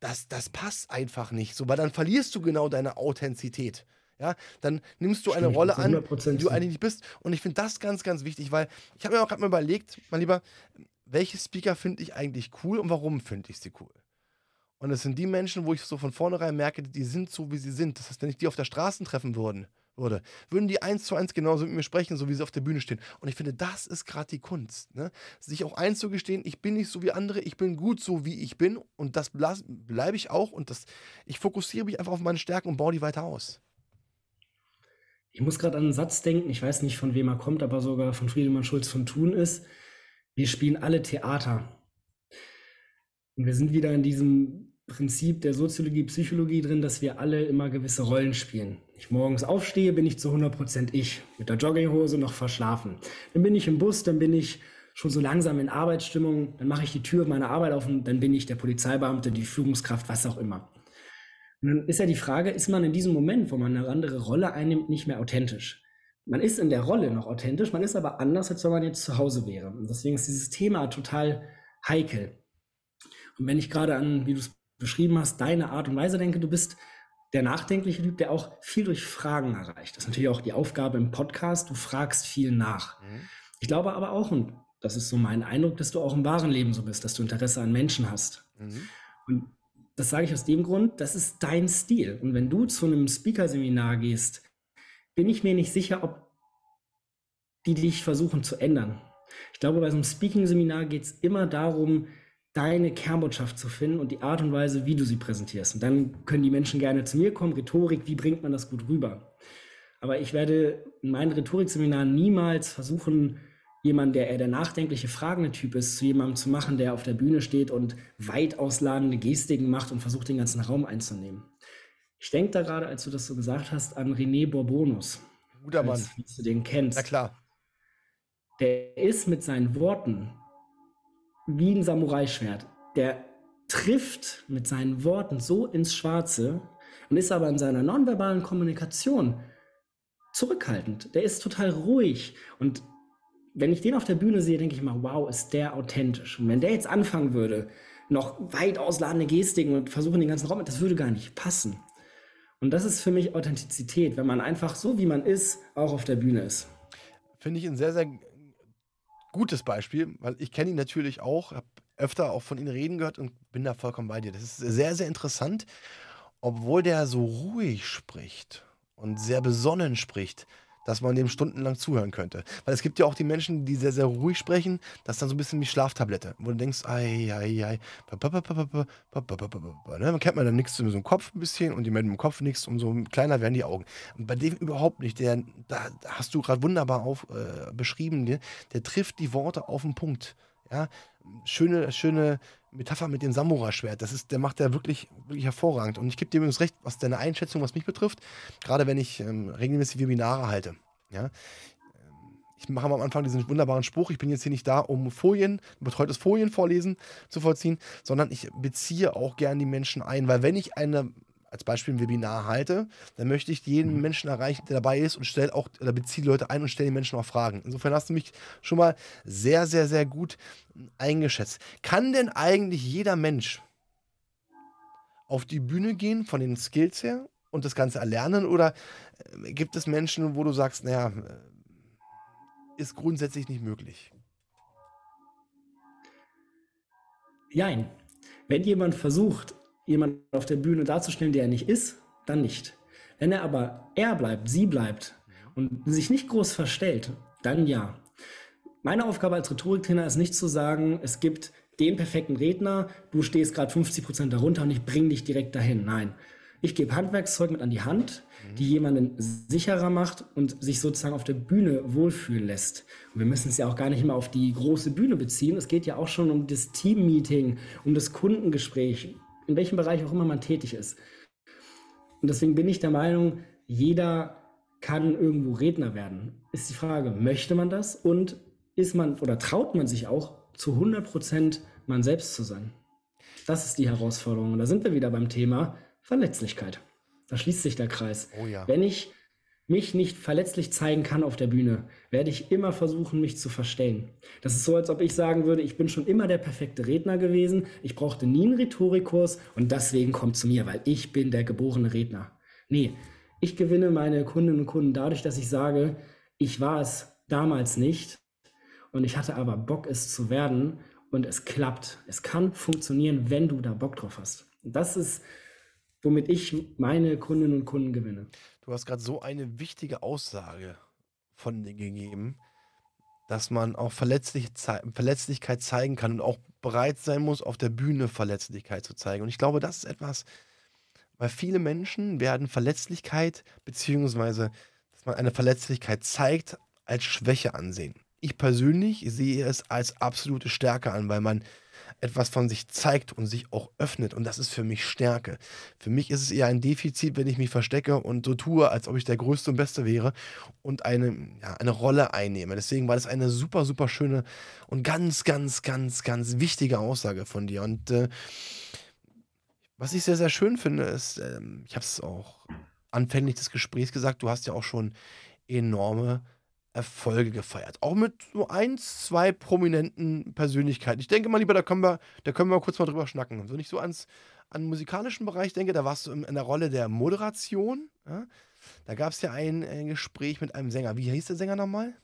Das, das passt einfach nicht so, weil dann verlierst du genau deine Authentizität. Ja, dann nimmst du eine Stimmt, Rolle an, die du eigentlich nicht bist. Und ich finde das ganz, ganz wichtig, weil ich habe mir auch gerade mal überlegt, mein Lieber, welche Speaker finde ich eigentlich cool und warum finde ich sie cool? Und es sind die Menschen, wo ich so von vornherein merke, die sind so, wie sie sind. Das heißt, wenn ich die auf der Straße treffen würden, würde, würden die eins zu eins genauso mit mir sprechen, so wie sie auf der Bühne stehen. Und ich finde, das ist gerade die Kunst. Ne? Sich auch einzugestehen, ich bin nicht so wie andere, ich bin gut so, wie ich bin. Und das bleibe ich auch. Und das, ich fokussiere mich einfach auf meine Stärken und baue die weiter aus. Ich muss gerade an einen Satz denken, ich weiß nicht, von wem er kommt, aber sogar von Friedemann Schulz von Thun ist. Wir spielen alle Theater. Und wir sind wieder in diesem Prinzip der Soziologie, Psychologie drin, dass wir alle immer gewisse Rollen spielen. Ich morgens aufstehe, bin ich zu 100% ich, mit der Jogginghose noch verschlafen. Dann bin ich im Bus, dann bin ich schon so langsam in Arbeitsstimmung, dann mache ich die Tür meiner Arbeit auf und dann bin ich der Polizeibeamte, die Führungskraft, was auch immer. Und dann ist ja die Frage, ist man in diesem Moment, wo man eine andere Rolle einnimmt, nicht mehr authentisch? Man ist in der Rolle noch authentisch, man ist aber anders, als wenn man jetzt zu Hause wäre. Und deswegen ist dieses Thema total heikel. Und wenn ich gerade an, wie du es beschrieben hast, deine Art und Weise denke, du bist der nachdenkliche Typ, der auch viel durch Fragen erreicht. Das ist natürlich auch die Aufgabe im Podcast, du fragst viel nach. Mhm. Ich glaube aber auch, und das ist so mein Eindruck, dass du auch im wahren Leben so bist, dass du Interesse an Menschen hast. Mhm. Und das sage ich aus dem Grund, das ist dein Stil. Und wenn du zu einem Speaker-Seminar gehst, bin ich mir nicht sicher, ob die dich versuchen zu ändern. Ich glaube, bei so einem Speaking-Seminar geht es immer darum, deine Kernbotschaft zu finden und die Art und Weise, wie du sie präsentierst. Und dann können die Menschen gerne zu mir kommen. Rhetorik, wie bringt man das gut rüber? Aber ich werde in meinen Rhetorikseminaren niemals versuchen, jemand, der eher der nachdenkliche, fragende Typ ist, zu jemandem zu machen, der auf der Bühne steht und weit ausladende Gestiken macht und versucht, den ganzen Raum einzunehmen. Ich denke da gerade, als du das so gesagt hast, an René Bourbonus. Guter Mann. Als du den kennst. Na klar. Der ist mit seinen Worten wie ein Samurai-Schwert. Der trifft mit seinen Worten so ins Schwarze und ist aber in seiner nonverbalen Kommunikation zurückhaltend. Der ist total ruhig und wenn ich den auf der Bühne sehe, denke ich mal, wow, ist der authentisch. Und wenn der jetzt anfangen würde, noch weit ausladende Gestiken und versuchen den ganzen Raum, das würde gar nicht passen. Und das ist für mich Authentizität, wenn man einfach so, wie man ist, auch auf der Bühne ist. Finde ich ein sehr, sehr gutes Beispiel, weil ich kenne ihn natürlich auch, habe öfter auch von ihm reden gehört und bin da vollkommen bei dir. Das ist sehr, sehr interessant, obwohl der so ruhig spricht und sehr besonnen spricht dass man dem stundenlang zuhören könnte. Weil es gibt ja auch die Menschen, die sehr, sehr ruhig sprechen, das ist dann so ein bisschen wie Schlaftablette, wo du denkst, ei, ei, ei, man kennt man dann nichts so im Kopf ein bisschen und die mit dem Kopf nichts, umso kleiner werden die Augen. Und bei dem überhaupt nicht, der, da hast du gerade wunderbar auf, äh, beschrieben, der, der trifft die Worte auf den Punkt. Ja, schöne, schöne Metapher mit dem Samurai-Schwert. Das ist, der macht der wirklich, wirklich hervorragend. Und ich gebe dir übrigens recht, was deine Einschätzung, was mich betrifft, gerade wenn ich ähm, regelmäßig Webinare halte. Ja, ähm, ich mache am Anfang diesen wunderbaren Spruch, ich bin jetzt hier nicht da, um Folien, betreutes Folienvorlesen zu vollziehen, sondern ich beziehe auch gern die Menschen ein, weil wenn ich eine als Beispiel ein Webinar halte, dann möchte ich jeden mhm. Menschen erreichen, der dabei ist und stelle auch oder beziehe Leute ein und stelle den Menschen auch Fragen. Insofern hast du mich schon mal sehr, sehr, sehr gut eingeschätzt. Kann denn eigentlich jeder Mensch auf die Bühne gehen von den Skills her und das Ganze erlernen oder äh, gibt es Menschen, wo du sagst, naja, äh, ist grundsätzlich nicht möglich? Nein. Wenn jemand versucht, jemanden auf der Bühne darzustellen, der er nicht ist, dann nicht. Wenn er aber er bleibt, sie bleibt und sich nicht groß verstellt, dann ja. Meine Aufgabe als Rhetoriktrainer ist nicht zu sagen, es gibt den perfekten Redner, du stehst gerade 50 Prozent darunter und ich bringe dich direkt dahin. Nein. Ich gebe Handwerkszeug mit an die Hand, die jemanden sicherer macht und sich sozusagen auf der Bühne wohlfühlen lässt. Und wir müssen es ja auch gar nicht immer auf die große Bühne beziehen. Es geht ja auch schon um das Teammeeting, um das Kundengespräch, in welchem Bereich auch immer man tätig ist. Und deswegen bin ich der Meinung, jeder kann irgendwo Redner werden. Ist die Frage, möchte man das und ist man oder traut man sich auch zu 100 Prozent man selbst zu sein? Das ist die Herausforderung. Und da sind wir wieder beim Thema Verletzlichkeit. Da schließt sich der Kreis. Oh ja. Wenn ich mich nicht verletzlich zeigen kann auf der Bühne, werde ich immer versuchen, mich zu verstellen. Das ist so, als ob ich sagen würde, ich bin schon immer der perfekte Redner gewesen, ich brauchte nie einen Rhetorikkurs und deswegen kommt zu mir, weil ich bin der geborene Redner. Nee, ich gewinne meine Kundinnen und Kunden dadurch, dass ich sage, ich war es damals nicht und ich hatte aber Bock, es zu werden und es klappt. Es kann funktionieren, wenn du da Bock drauf hast. Und das ist, womit ich meine Kundinnen und Kunden gewinne. Du hast gerade so eine wichtige Aussage von dir gegeben, dass man auch Verletzlich Verletzlichkeit zeigen kann und auch bereit sein muss, auf der Bühne Verletzlichkeit zu zeigen. Und ich glaube, das ist etwas, weil viele Menschen werden Verletzlichkeit beziehungsweise, dass man eine Verletzlichkeit zeigt, als Schwäche ansehen. Ich persönlich sehe es als absolute Stärke an, weil man etwas von sich zeigt und sich auch öffnet. Und das ist für mich Stärke. Für mich ist es eher ein Defizit, wenn ich mich verstecke und so tue, als ob ich der Größte und Beste wäre und eine, ja, eine Rolle einnehme. Deswegen war das eine super, super schöne und ganz, ganz, ganz, ganz wichtige Aussage von dir. Und äh, was ich sehr, sehr schön finde, ist, äh, ich habe es auch anfänglich des Gesprächs gesagt, du hast ja auch schon enorme Erfolge gefeiert. Auch mit so ein, zwei prominenten Persönlichkeiten. Ich denke mal lieber, da können wir, da können wir kurz mal drüber schnacken. Wenn ich so ans, an den musikalischen Bereich denke, da warst du in, in der Rolle der Moderation. Ja? Da gab es ja ein, ein, Gespräch mit einem Sänger. Wie hieß der Sänger nochmal?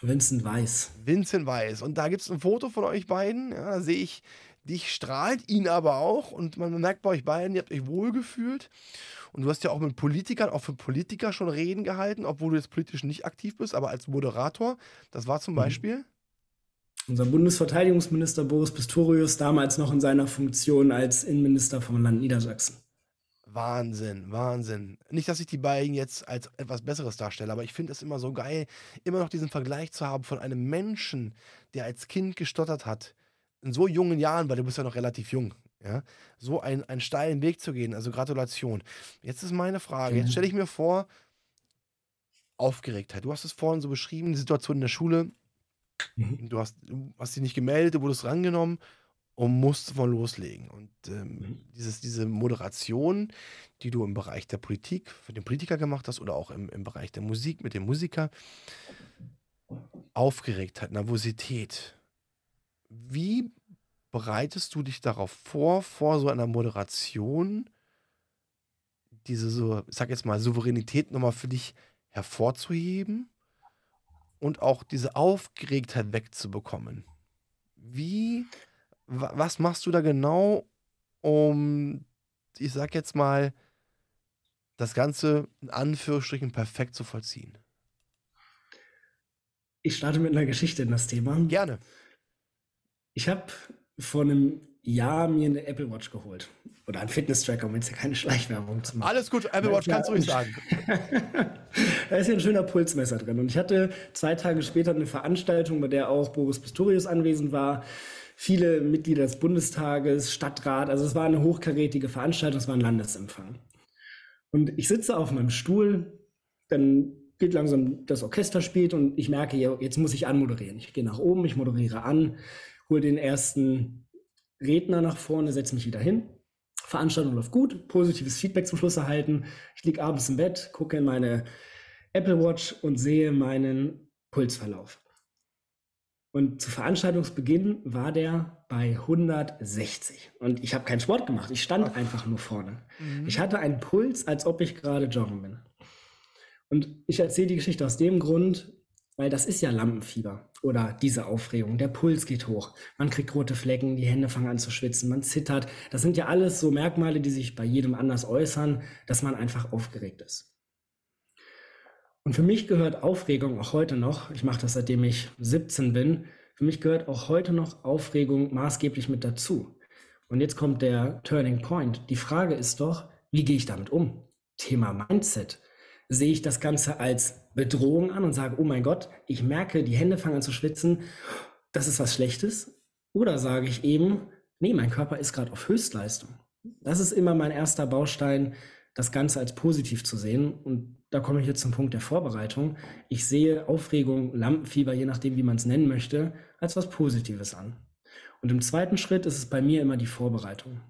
Vincent Weiss. Vincent Weiss. Und da gibt es ein Foto von euch beiden. Ja, da sehe ich, dich strahlt, ihn aber auch. Und man merkt bei euch beiden, ihr habt euch wohlgefühlt. Und du hast ja auch mit Politikern, auch für Politiker schon Reden gehalten, obwohl du jetzt politisch nicht aktiv bist, aber als Moderator. Das war zum mhm. Beispiel. Unser Bundesverteidigungsminister Boris Pistorius, damals noch in seiner Funktion als Innenminister vom Land Niedersachsen. Wahnsinn, Wahnsinn. Nicht, dass ich die beiden jetzt als etwas Besseres darstelle, aber ich finde es immer so geil, immer noch diesen Vergleich zu haben von einem Menschen, der als Kind gestottert hat, in so jungen Jahren, weil du bist ja noch relativ jung, ja, so ein, einen steilen Weg zu gehen. Also Gratulation. Jetzt ist meine Frage. Jetzt stelle ich mir vor, Aufgeregtheit. Du hast es vorhin so beschrieben, die Situation in der Schule. Mhm. Du hast, du hast dich nicht gemeldet, du wurdest rangenommen und musst von loslegen. Und ähm, mhm. dieses, diese Moderation, die du im Bereich der Politik, für den Politiker gemacht hast oder auch im, im Bereich der Musik mit dem Musiker, Aufgeregtheit, Nervosität. Wie bereitest du dich darauf vor, vor so einer Moderation, diese so, ich sag jetzt mal, Souveränität nochmal für dich hervorzuheben und auch diese Aufgeregtheit wegzubekommen? Wie, was machst du da genau, um, ich sag jetzt mal, das Ganze in Anführungsstrichen perfekt zu vollziehen? Ich starte mit einer Geschichte in das Thema. Gerne. Ich habe vor einem Jahr mir eine Apple Watch geholt. Oder einen Fitness-Tracker, um jetzt hier keine Schleichwerbung zu machen. Alles gut, Apple Watch kannst du ruhig sagen. da ist ja ein schöner Pulsmesser drin. Und ich hatte zwei Tage später eine Veranstaltung, bei der auch Boris Pistorius anwesend war. Viele Mitglieder des Bundestages, Stadtrat. Also es war eine hochkarätige Veranstaltung, es war ein Landesempfang. Und ich sitze auf meinem Stuhl, dann geht langsam das Orchester spielt und ich merke, jetzt muss ich anmoderieren. Ich gehe nach oben, ich moderiere an, hole den ersten Redner nach vorne, setze mich wieder hin. Veranstaltung läuft gut, positives Feedback zum Schluss erhalten. Ich liege abends im Bett, gucke in meine Apple Watch und sehe meinen Pulsverlauf. Und zu Veranstaltungsbeginn war der bei 160. Und ich habe keinen Sport gemacht, ich stand einfach nur vorne. Mhm. Ich hatte einen Puls, als ob ich gerade joggen bin. Und ich erzähle die Geschichte aus dem Grund, weil das ist ja Lampenfieber oder diese Aufregung. Der Puls geht hoch, man kriegt rote Flecken, die Hände fangen an zu schwitzen, man zittert. Das sind ja alles so Merkmale, die sich bei jedem anders äußern, dass man einfach aufgeregt ist. Und für mich gehört Aufregung auch heute noch, ich mache das seitdem ich 17 bin, für mich gehört auch heute noch Aufregung maßgeblich mit dazu. Und jetzt kommt der Turning Point. Die Frage ist doch, wie gehe ich damit um? Thema Mindset sehe ich das Ganze als Bedrohung an und sage, oh mein Gott, ich merke, die Hände fangen an zu schwitzen, das ist was Schlechtes. Oder sage ich eben, nee, mein Körper ist gerade auf Höchstleistung. Das ist immer mein erster Baustein, das Ganze als positiv zu sehen. Und da komme ich jetzt zum Punkt der Vorbereitung. Ich sehe Aufregung, Lampenfieber, je nachdem, wie man es nennen möchte, als was Positives an. Und im zweiten Schritt ist es bei mir immer die Vorbereitung.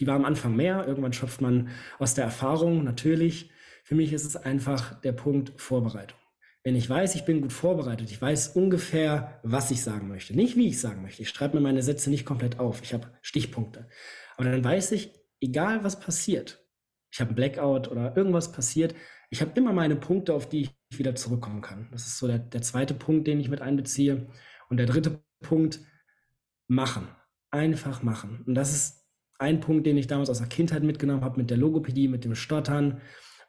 Die war am Anfang mehr, irgendwann schöpft man aus der Erfahrung natürlich. Für mich ist es einfach der Punkt Vorbereitung. Wenn ich weiß, ich bin gut vorbereitet, ich weiß ungefähr, was ich sagen möchte, nicht wie ich sagen möchte. Ich schreibe mir meine Sätze nicht komplett auf. Ich habe Stichpunkte. Aber dann weiß ich, egal was passiert, ich habe einen Blackout oder irgendwas passiert, ich habe immer meine Punkte, auf die ich wieder zurückkommen kann. Das ist so der, der zweite Punkt, den ich mit einbeziehe. Und der dritte Punkt, machen. Einfach machen. Und das ist ein Punkt, den ich damals aus der Kindheit mitgenommen habe mit der Logopädie, mit dem Stottern,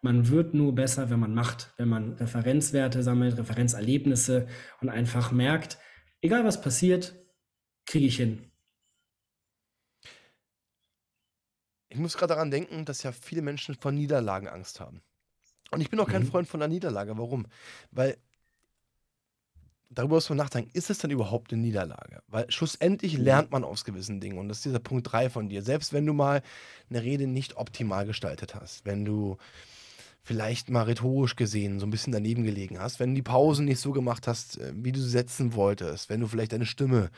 man wird nur besser, wenn man macht, wenn man Referenzwerte sammelt, Referenzerlebnisse und einfach merkt, egal was passiert, kriege ich hin. Ich muss gerade daran denken, dass ja viele Menschen vor Niederlagen Angst haben. Und ich bin auch kein mhm. Freund von der Niederlage. Warum? Weil darüber muss man nachdenken, ist es denn überhaupt eine Niederlage? Weil schlussendlich mhm. lernt man aus gewissen Dingen. Und das ist dieser Punkt 3 von dir. Selbst wenn du mal eine Rede nicht optimal gestaltet hast, wenn du vielleicht mal rhetorisch gesehen so ein bisschen daneben gelegen hast, wenn du die Pausen nicht so gemacht hast, äh, wie du sie setzen wolltest, wenn du vielleicht deine Stimme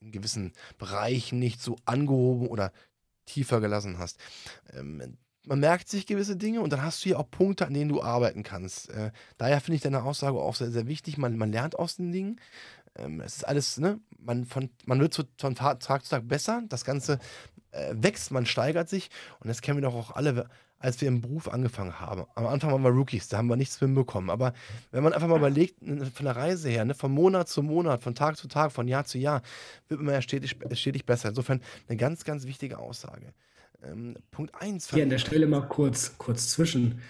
in gewissen Bereichen nicht so angehoben oder tiefer gelassen hast. Ähm, man merkt sich gewisse Dinge und dann hast du hier auch Punkte, an denen du arbeiten kannst. Äh, daher finde ich deine Aussage auch sehr, sehr wichtig. Man, man lernt aus den Dingen. Ähm, es ist alles, ne? Man, von, man wird so von Tag zu Tag besser. Das Ganze äh, wächst, man steigert sich. Und das kennen wir doch auch alle als wir im Beruf angefangen haben. Am Anfang waren wir Rookies, da haben wir nichts hinbekommen. Aber wenn man einfach mal überlegt, von der Reise her, ne, von Monat zu Monat, von Tag zu Tag, von Jahr zu Jahr, wird man ja stetig, stetig besser. Insofern eine ganz, ganz wichtige Aussage. Ähm, Punkt 1. Hier an der Stelle mal kurz, kurz zwischen.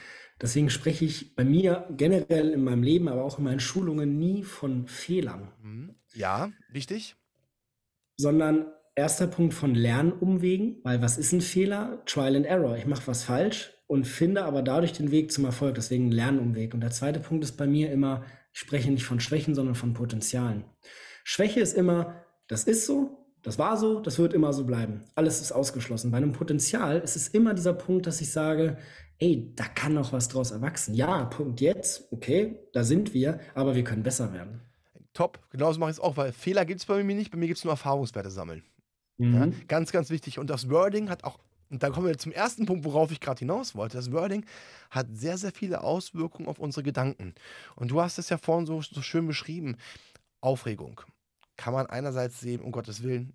Deswegen spreche ich bei mir generell in meinem Leben, aber auch in meinen Schulungen nie von Fehlern. Mhm. Ja, wichtig. Sondern erster Punkt von Lernumwegen, weil was ist ein Fehler? Trial and Error. Ich mache was falsch und finde aber dadurch den Weg zum Erfolg, deswegen Lernumweg. Und der zweite Punkt ist bei mir immer, ich spreche nicht von Schwächen, sondern von Potenzialen. Schwäche ist immer, das ist so, das war so, das wird immer so bleiben. Alles ist ausgeschlossen. Bei einem Potenzial ist es immer dieser Punkt, dass ich sage, ey, da kann noch was draus erwachsen. Ja, Punkt jetzt, okay, da sind wir, aber wir können besser werden. Top, genauso mache ich es auch, weil Fehler gibt es bei mir nicht, bei mir gibt es nur Erfahrungswerte sammeln. Mhm. Ja, ganz, ganz wichtig. Und das Wording hat auch, und da kommen wir zum ersten Punkt, worauf ich gerade hinaus wollte. Das Wording hat sehr, sehr viele Auswirkungen auf unsere Gedanken. Und du hast es ja vorhin so, so schön beschrieben. Aufregung. Kann man einerseits sehen, um Gottes Willen,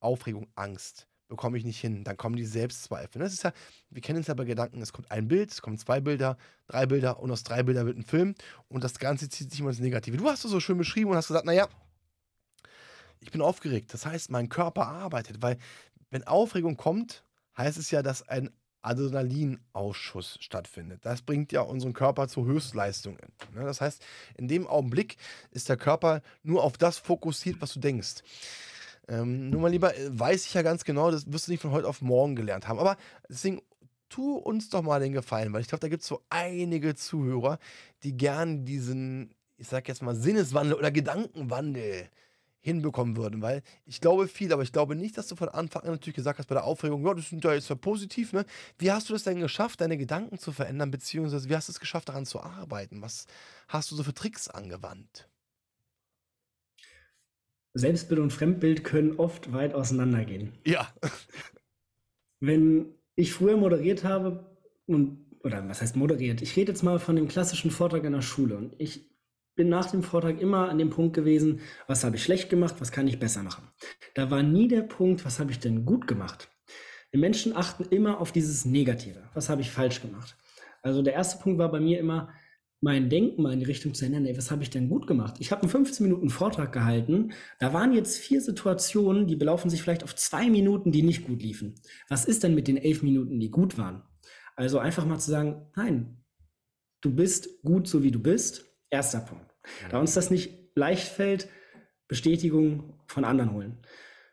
Aufregung, Angst bekomme ich nicht hin. Dann kommen die Selbstzweifel. Das ist ja, wir kennen es ja bei Gedanken, es kommt ein Bild, es kommen zwei Bilder, drei Bilder und aus drei Bildern wird ein Film und das Ganze zieht sich immer ins Negative. Du hast es so schön beschrieben und hast gesagt, naja, ich bin aufgeregt. Das heißt, mein Körper arbeitet, weil wenn Aufregung kommt, heißt es ja, dass ein Adrenalinausschuss stattfindet. Das bringt ja unseren Körper zu Höchstleistungen. Ne? Das heißt, in dem Augenblick ist der Körper nur auf das fokussiert, was du denkst. Ähm, nur mal lieber, äh, weiß ich ja ganz genau, das wirst du nicht von heute auf morgen gelernt haben. Aber deswegen tu uns doch mal den Gefallen, weil ich glaube, da gibt es so einige Zuhörer, die gern diesen, ich sag jetzt mal, Sinneswandel oder Gedankenwandel hinbekommen würden, weil ich glaube viel, aber ich glaube nicht, dass du von Anfang an natürlich gesagt hast bei der Aufregung, ja, das ist ja jetzt ja positiv, ne? Wie hast du das denn geschafft, deine Gedanken zu verändern, beziehungsweise wie hast du es geschafft, daran zu arbeiten? Was hast du so für Tricks angewandt? Selbstbild und Fremdbild können oft weit auseinandergehen. Ja. Wenn ich früher moderiert habe und oder was heißt moderiert? Ich rede jetzt mal von dem klassischen Vortrag in der Schule und ich bin nach dem Vortrag immer an dem Punkt gewesen, was habe ich schlecht gemacht, was kann ich besser machen. Da war nie der Punkt, was habe ich denn gut gemacht. Die Menschen achten immer auf dieses Negative. Was habe ich falsch gemacht? Also der erste Punkt war bei mir immer, mein Denken mal in die Richtung zu ändern, ey, was habe ich denn gut gemacht? Ich habe einen 15 Minuten Vortrag gehalten, da waren jetzt vier Situationen, die belaufen sich vielleicht auf zwei Minuten, die nicht gut liefen. Was ist denn mit den elf Minuten, die gut waren? Also einfach mal zu sagen, nein, du bist gut so wie du bist, Erster Punkt. Da uns das nicht leicht fällt, Bestätigung von anderen holen.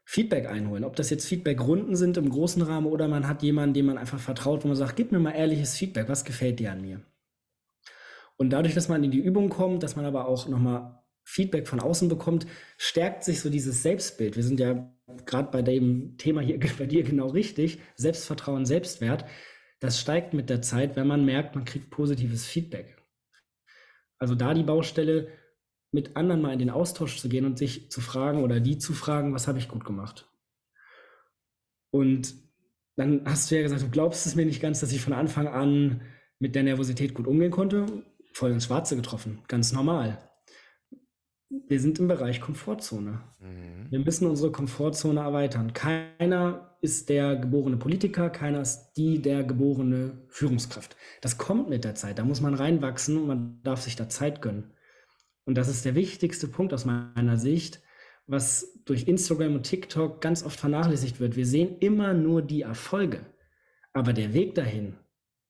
Feedback einholen. Ob das jetzt Feedback-Runden sind im großen Rahmen oder man hat jemanden, dem man einfach vertraut, wo man sagt, gib mir mal ehrliches Feedback, was gefällt dir an mir? Und dadurch, dass man in die Übung kommt, dass man aber auch nochmal Feedback von außen bekommt, stärkt sich so dieses Selbstbild. Wir sind ja gerade bei dem Thema hier bei dir genau richtig. Selbstvertrauen, Selbstwert. Das steigt mit der Zeit, wenn man merkt, man kriegt positives Feedback. Also da die Baustelle, mit anderen mal in den Austausch zu gehen und sich zu fragen oder die zu fragen, was habe ich gut gemacht? Und dann hast du ja gesagt, du glaubst es mir nicht ganz, dass ich von Anfang an mit der Nervosität gut umgehen konnte. Voll ins Schwarze getroffen, ganz normal. Wir sind im Bereich Komfortzone. Mhm. Wir müssen unsere Komfortzone erweitern. Keiner ist der geborene Politiker, keiner ist die der geborene Führungskraft. Das kommt mit der Zeit. Da muss man reinwachsen und man darf sich da Zeit gönnen. Und das ist der wichtigste Punkt aus meiner Sicht, was durch Instagram und TikTok ganz oft vernachlässigt wird. Wir sehen immer nur die Erfolge, aber der Weg dahin,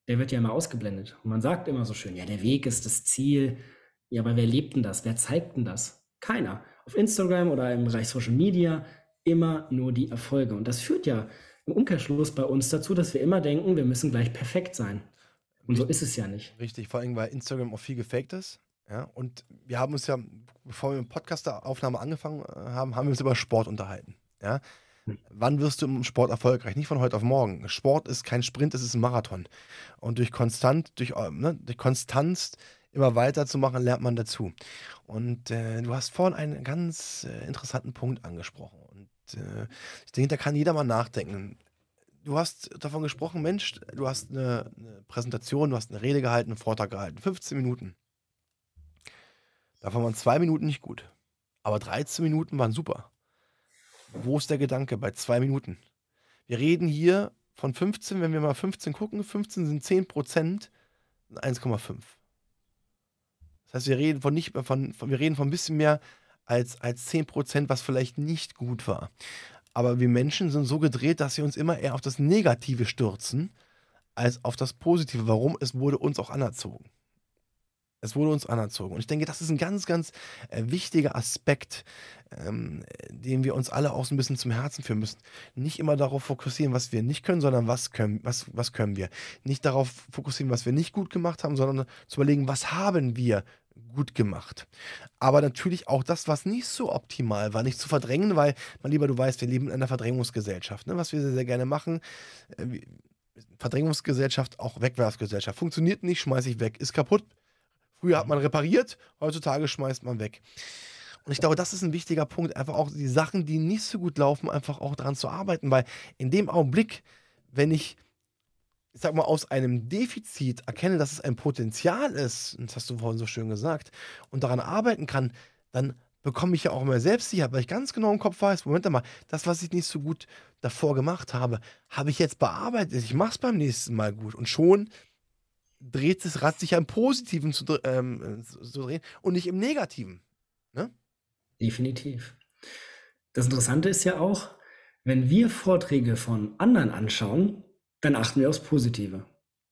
der wird ja immer ausgeblendet. Und man sagt immer so schön, ja, der Weg ist das Ziel. Ja, aber wer lebt denn das? Wer zeigt denn das? Keiner. Auf Instagram oder im Bereich Social Media immer nur die Erfolge. Und das führt ja im Umkehrschluss bei uns dazu, dass wir immer denken, wir müssen gleich perfekt sein. Und so ist es ja nicht. Richtig, vor allem, weil Instagram auch viel gefaked ist. Ja, und wir haben uns ja, bevor wir mit Podcast-Aufnahme angefangen äh, haben, haben wir uns über Sport unterhalten. Ja, hm. Wann wirst du im Sport erfolgreich? Nicht von heute auf morgen. Sport ist kein Sprint, es ist ein Marathon. Und durch konstant, durch, äh, ne, durch Konstanz immer weiterzumachen, lernt man dazu. Und äh, du hast vorhin einen ganz äh, interessanten Punkt angesprochen. Und äh, ich denke, da kann jeder mal nachdenken. Du hast davon gesprochen, Mensch, du hast eine, eine Präsentation, du hast eine Rede gehalten, einen Vortrag gehalten, 15 Minuten. Davon waren zwei Minuten nicht gut. Aber 13 Minuten waren super. Wo ist der Gedanke bei zwei Minuten? Wir reden hier von 15, wenn wir mal 15 gucken, 15 sind 10 Prozent, 1,5. Das heißt, wir reden von nicht von, von wir reden von ein bisschen mehr als, als 10 Prozent, was vielleicht nicht gut war. Aber wir Menschen sind so gedreht, dass wir uns immer eher auf das Negative stürzen, als auf das Positive. Warum? Es wurde uns auch anerzogen. Es wurde uns anerzogen. Und ich denke, das ist ein ganz, ganz äh, wichtiger Aspekt, ähm, den wir uns alle auch so ein bisschen zum Herzen führen müssen. Nicht immer darauf fokussieren, was wir nicht können, sondern was können, was, was können wir. Nicht darauf fokussieren, was wir nicht gut gemacht haben, sondern zu überlegen, was haben wir gut gemacht. Aber natürlich auch das, was nicht so optimal war, nicht zu verdrängen, weil, mein Lieber, du weißt, wir leben in einer Verdrängungsgesellschaft. Ne? Was wir sehr, sehr gerne machen, äh, Verdrängungsgesellschaft, auch Wegwerfgesellschaft. Funktioniert nicht, schmeiße ich weg. Ist kaputt. Früher hat man repariert, heutzutage schmeißt man weg. Und ich glaube, das ist ein wichtiger Punkt, einfach auch die Sachen, die nicht so gut laufen, einfach auch daran zu arbeiten, weil in dem Augenblick, wenn ich ich sag mal, aus einem Defizit erkenne, dass es ein Potenzial ist, das hast du vorhin so schön gesagt, und daran arbeiten kann, dann bekomme ich ja auch mehr Selbstsicherheit, weil ich ganz genau im Kopf weiß, Moment mal, das, was ich nicht so gut davor gemacht habe, habe ich jetzt bearbeitet. Ich mache es beim nächsten Mal gut. Und schon dreht das Rad sich ja im Positiven zu, ähm, zu drehen und nicht im Negativen. Ne? Definitiv. Das Interessante ist ja auch, wenn wir Vorträge von anderen anschauen, dann achten wir aufs Positive.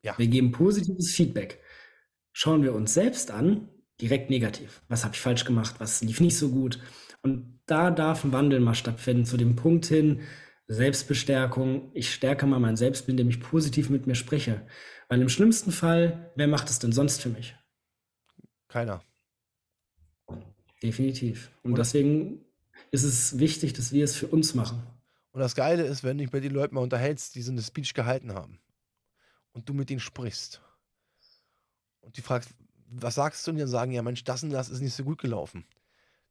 Ja. Wir geben positives Feedback. Schauen wir uns selbst an, direkt negativ. Was habe ich falsch gemacht? Was lief nicht so gut? Und da darf ein Wandel mal stattfinden, zu dem Punkt hin, Selbstbestärkung. Ich stärke mal mein Selbstbild, indem ich positiv mit mir spreche. Weil im schlimmsten Fall, wer macht es denn sonst für mich? Keiner. Definitiv. Und Oder? deswegen ist es wichtig, dass wir es für uns machen. Und das Geile ist, wenn du dich mit den Leuten mal unterhältst, die so eine Speech gehalten haben und du mit ihnen sprichst und die fragst, was sagst du? Und die dann sagen, ja Mensch, das und das ist nicht so gut gelaufen.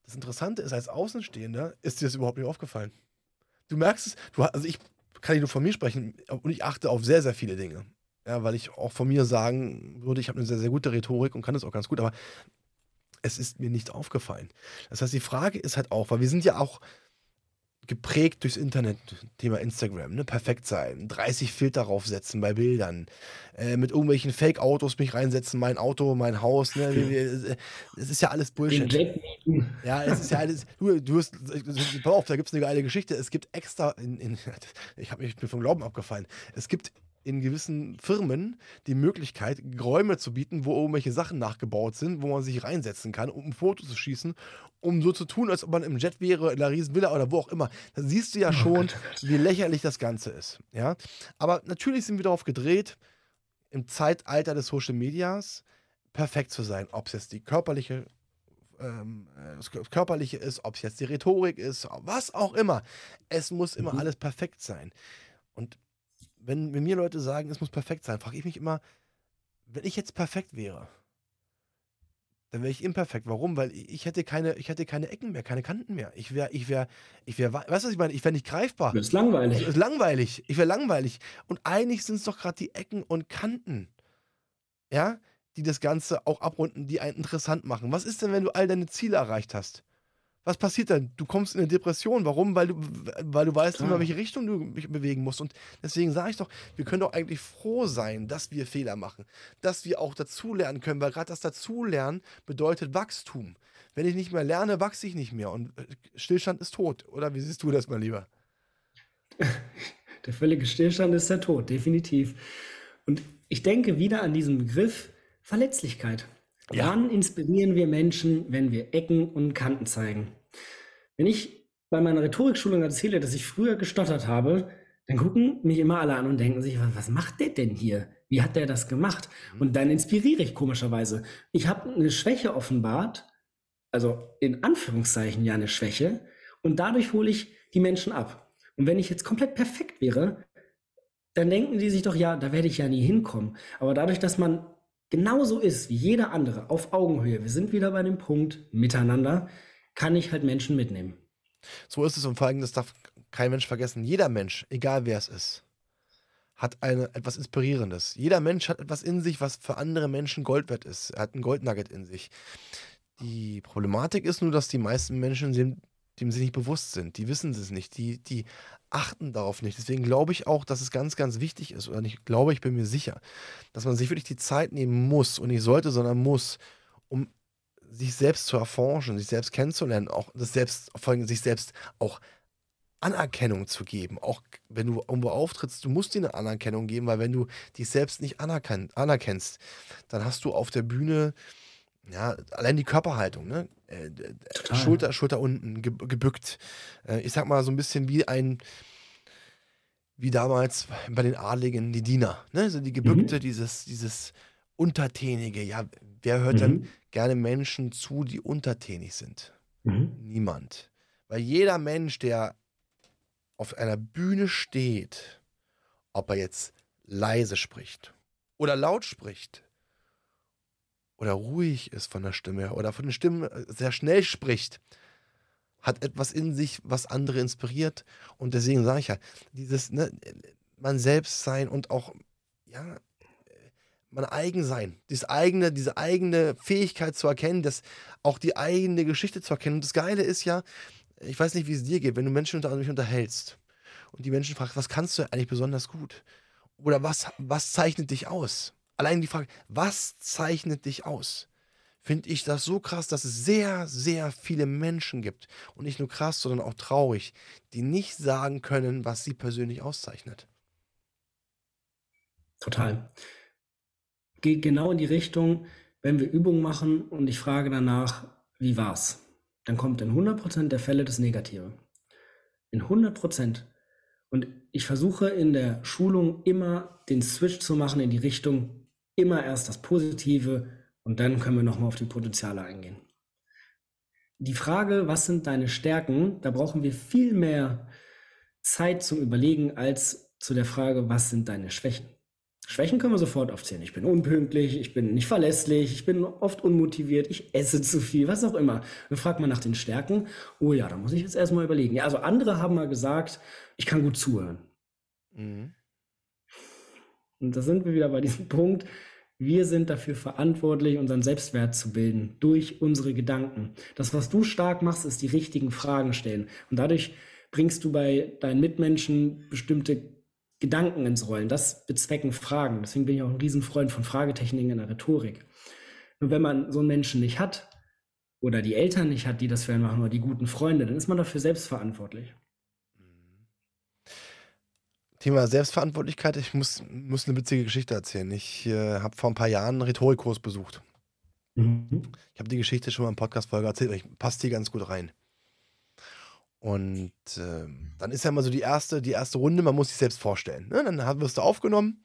Das Interessante ist, als Außenstehender ist dir das überhaupt nicht aufgefallen. Du merkst es, du, also ich kann nicht nur von mir sprechen und ich achte auf sehr, sehr viele Dinge. Ja, weil ich auch von mir sagen würde, ich habe eine sehr, sehr gute Rhetorik und kann das auch ganz gut, aber es ist mir nicht aufgefallen. Das heißt, die Frage ist halt auch, weil wir sind ja auch geprägt durchs Internet, Thema Instagram, ne? perfekt sein, 30 Filter draufsetzen bei Bildern, äh, mit irgendwelchen Fake-Autos mich reinsetzen, mein Auto, mein Haus, ne? Äh, es ist ja alles Bullshit. Ja, es ist ja alles, du, du hast, pass auf, da gibt es eine geile Geschichte, es gibt extra, in, in, ich habe mich vom Glauben abgefallen, es gibt in gewissen Firmen die Möglichkeit, Räume zu bieten, wo irgendwelche Sachen nachgebaut sind, wo man sich reinsetzen kann, um ein Foto zu schießen, um so zu tun, als ob man im Jet wäre, in einer Riesenvilla oder wo auch immer. Da siehst du ja oh schon, wie lächerlich das Ganze ist. Ja? Aber natürlich sind wir darauf gedreht, im Zeitalter des Social Medias perfekt zu sein. Ob es jetzt die körperliche ähm, äh, das Körperliche ist, ob es jetzt die Rhetorik ist, was auch immer. Es muss immer mhm. alles perfekt sein. Und wenn, wenn mir Leute sagen, es muss perfekt sein, frage ich mich immer, wenn ich jetzt perfekt wäre, dann wäre ich imperfekt. Warum? Weil ich hätte keine, ich hätte keine Ecken mehr, keine Kanten mehr. Ich wäre, ich wäre, ich wäre, weißt du, was ich meine? Ich wäre nicht greifbar. Das ist langweilig. Das ist langweilig. Ich wäre langweilig. Und eigentlich sind es doch gerade die Ecken und Kanten. Ja? Die das Ganze auch abrunden, die einen interessant machen. Was ist denn, wenn du all deine Ziele erreicht hast? Was passiert dann? Du kommst in eine Depression. Warum? Weil du, weil du weißt, in welche Richtung du dich bewegen musst. Und deswegen sage ich doch, wir können doch eigentlich froh sein, dass wir Fehler machen. Dass wir auch dazulernen können, weil gerade das Dazulernen bedeutet Wachstum. Wenn ich nicht mehr lerne, wachse ich nicht mehr. Und äh, Stillstand ist tot. Oder wie siehst du das mal lieber? Der völlige Stillstand ist der Tod, definitiv. Und ich denke wieder an diesen Begriff Verletzlichkeit. Ja. Wann inspirieren wir Menschen, wenn wir Ecken und Kanten zeigen? Wenn ich bei meiner Rhetorikschulung erzähle, dass ich früher gestottert habe, dann gucken mich immer alle an und denken sich, was macht der denn hier? Wie hat der das gemacht? Mhm. Und dann inspiriere ich komischerweise. Ich habe eine Schwäche offenbart, also in Anführungszeichen ja eine Schwäche, und dadurch hole ich die Menschen ab. Und wenn ich jetzt komplett perfekt wäre, dann denken die sich doch, ja, da werde ich ja nie hinkommen. Aber dadurch, dass man genauso ist wie jeder andere, auf Augenhöhe, wir sind wieder bei dem Punkt miteinander, kann ich halt Menschen mitnehmen. So ist es und vor allem, das darf kein Mensch vergessen. Jeder Mensch, egal wer es ist, hat eine, etwas Inspirierendes. Jeder Mensch hat etwas in sich, was für andere Menschen Gold wert ist. Er hat ein Goldnugget in sich. Die Problematik ist nur, dass die meisten Menschen dem, dem sie nicht bewusst sind. Die wissen es nicht. Die, die achten darauf nicht. Deswegen glaube ich auch, dass es ganz, ganz wichtig ist, oder nicht glaube, ich bin mir sicher, dass man sich wirklich die Zeit nehmen muss und nicht sollte, sondern muss, um sich selbst zu erforschen, sich selbst kennenzulernen, auch das selbst, vor allem sich selbst auch Anerkennung zu geben. Auch wenn du irgendwo auftrittst, du musst dir eine Anerkennung geben, weil wenn du dich selbst nicht anerkennst, dann hast du auf der Bühne ja, allein die Körperhaltung, ne? Äh, Schulter, Schulter unten, gebückt. Äh, ich sag mal so ein bisschen wie ein, wie damals bei den Adligen, die Diener, ne? Also die gebückte, mhm. dieses, dieses Untertänige. Ja, wer hört mhm. dann gerne Menschen zu, die untertänig sind? Mhm. Niemand. Weil jeder Mensch, der auf einer Bühne steht, ob er jetzt leise spricht oder laut spricht, oder ruhig ist von der Stimme oder von den Stimmen äh, sehr schnell spricht, hat etwas in sich, was andere inspiriert. Und deswegen sage ich ja, dieses, ne, man selbst sein und auch, ja, man eigen sein, eigene, diese eigene Fähigkeit zu erkennen, das, auch die eigene Geschichte zu erkennen. Und das Geile ist ja, ich weiß nicht, wie es dir geht, wenn du Menschen unter mich unterhältst und die Menschen fragen, was kannst du eigentlich besonders gut? Oder was, was zeichnet dich aus? allein die Frage, was zeichnet dich aus? Finde ich das so krass, dass es sehr, sehr viele Menschen gibt. Und nicht nur krass, sondern auch traurig, die nicht sagen können, was sie persönlich auszeichnet. total. Geht genau in die Richtung, wenn wir Übungen machen und ich frage danach, wie war's? Dann kommt in 100% der Fälle das Negative. In 100%. Und ich versuche in der Schulung immer den Switch zu machen in die Richtung, immer erst das Positive und dann können wir nochmal auf die Potenziale eingehen. Die Frage, was sind deine Stärken, da brauchen wir viel mehr Zeit zum Überlegen als zu der Frage, was sind deine Schwächen. Schwächen können wir sofort aufzählen. Ich bin unpünktlich, ich bin nicht verlässlich, ich bin oft unmotiviert, ich esse zu viel, was auch immer. Dann fragt man nach den Stärken. Oh ja, da muss ich jetzt erstmal überlegen. Ja, also andere haben mal gesagt, ich kann gut zuhören. Mhm. Und da sind wir wieder bei diesem Punkt. Wir sind dafür verantwortlich, unseren Selbstwert zu bilden durch unsere Gedanken. Das, was du stark machst, ist die richtigen Fragen stellen. Und dadurch bringst du bei deinen Mitmenschen bestimmte Gedanken ins Rollen. Das bezwecken Fragen. Deswegen bin ich auch ein Riesenfreund von Fragetechniken in der Rhetorik. Nur wenn man so einen Menschen nicht hat oder die Eltern nicht hat, die das für einen machen oder die guten Freunde, dann ist man dafür selbst verantwortlich. Thema Selbstverantwortlichkeit. Ich muss, muss eine witzige Geschichte erzählen. Ich äh, habe vor ein paar Jahren einen Rhetorikkurs besucht. Mhm. Ich habe die Geschichte schon mal im Podcast-Folge erzählt, aber ich passt hier ganz gut rein. Und äh, dann ist ja immer so die erste, die erste Runde, man muss sich selbst vorstellen. Ne? Dann wirst du aufgenommen,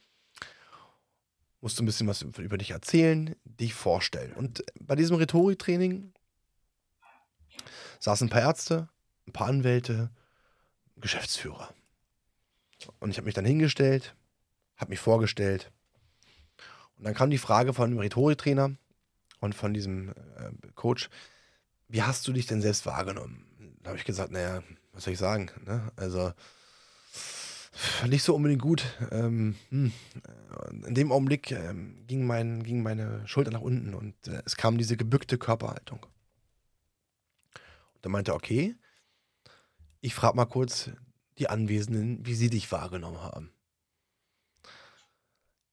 musst du ein bisschen was über dich erzählen, dich vorstellen. Und bei diesem Rhetoriktraining saßen ein paar Ärzte, ein paar Anwälte, Geschäftsführer. Und ich habe mich dann hingestellt, habe mich vorgestellt. Und dann kam die Frage von dem Rhetoriktrainer und von diesem äh, Coach, wie hast du dich denn selbst wahrgenommen? Da habe ich gesagt, naja, was soll ich sagen? Ne? Also nicht so unbedingt gut. Ähm, hm. In dem Augenblick ähm, ging, mein, ging meine Schulter nach unten und äh, es kam diese gebückte Körperhaltung. Und dann meinte er, okay, ich frage mal kurz die Anwesenden, wie sie dich wahrgenommen haben.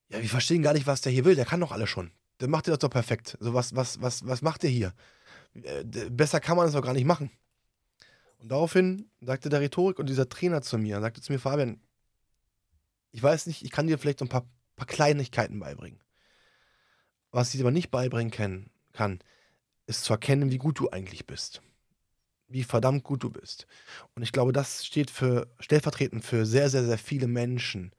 Ja, wir verstehen gar nicht, was der hier will. Der kann doch alles schon. Der macht dir das doch perfekt. So, was, was, was, was macht der hier? Äh, besser kann man das doch gar nicht machen. Und daraufhin sagte der Rhetorik und dieser Trainer zu mir, sagte zu mir, Fabian, ich weiß nicht, ich kann dir vielleicht so ein paar, paar Kleinigkeiten beibringen. Was ich aber nicht beibringen kann, kann, ist zu erkennen, wie gut du eigentlich bist. Wie verdammt gut du bist. Und ich glaube, das steht für stellvertretend für sehr, sehr, sehr viele Menschen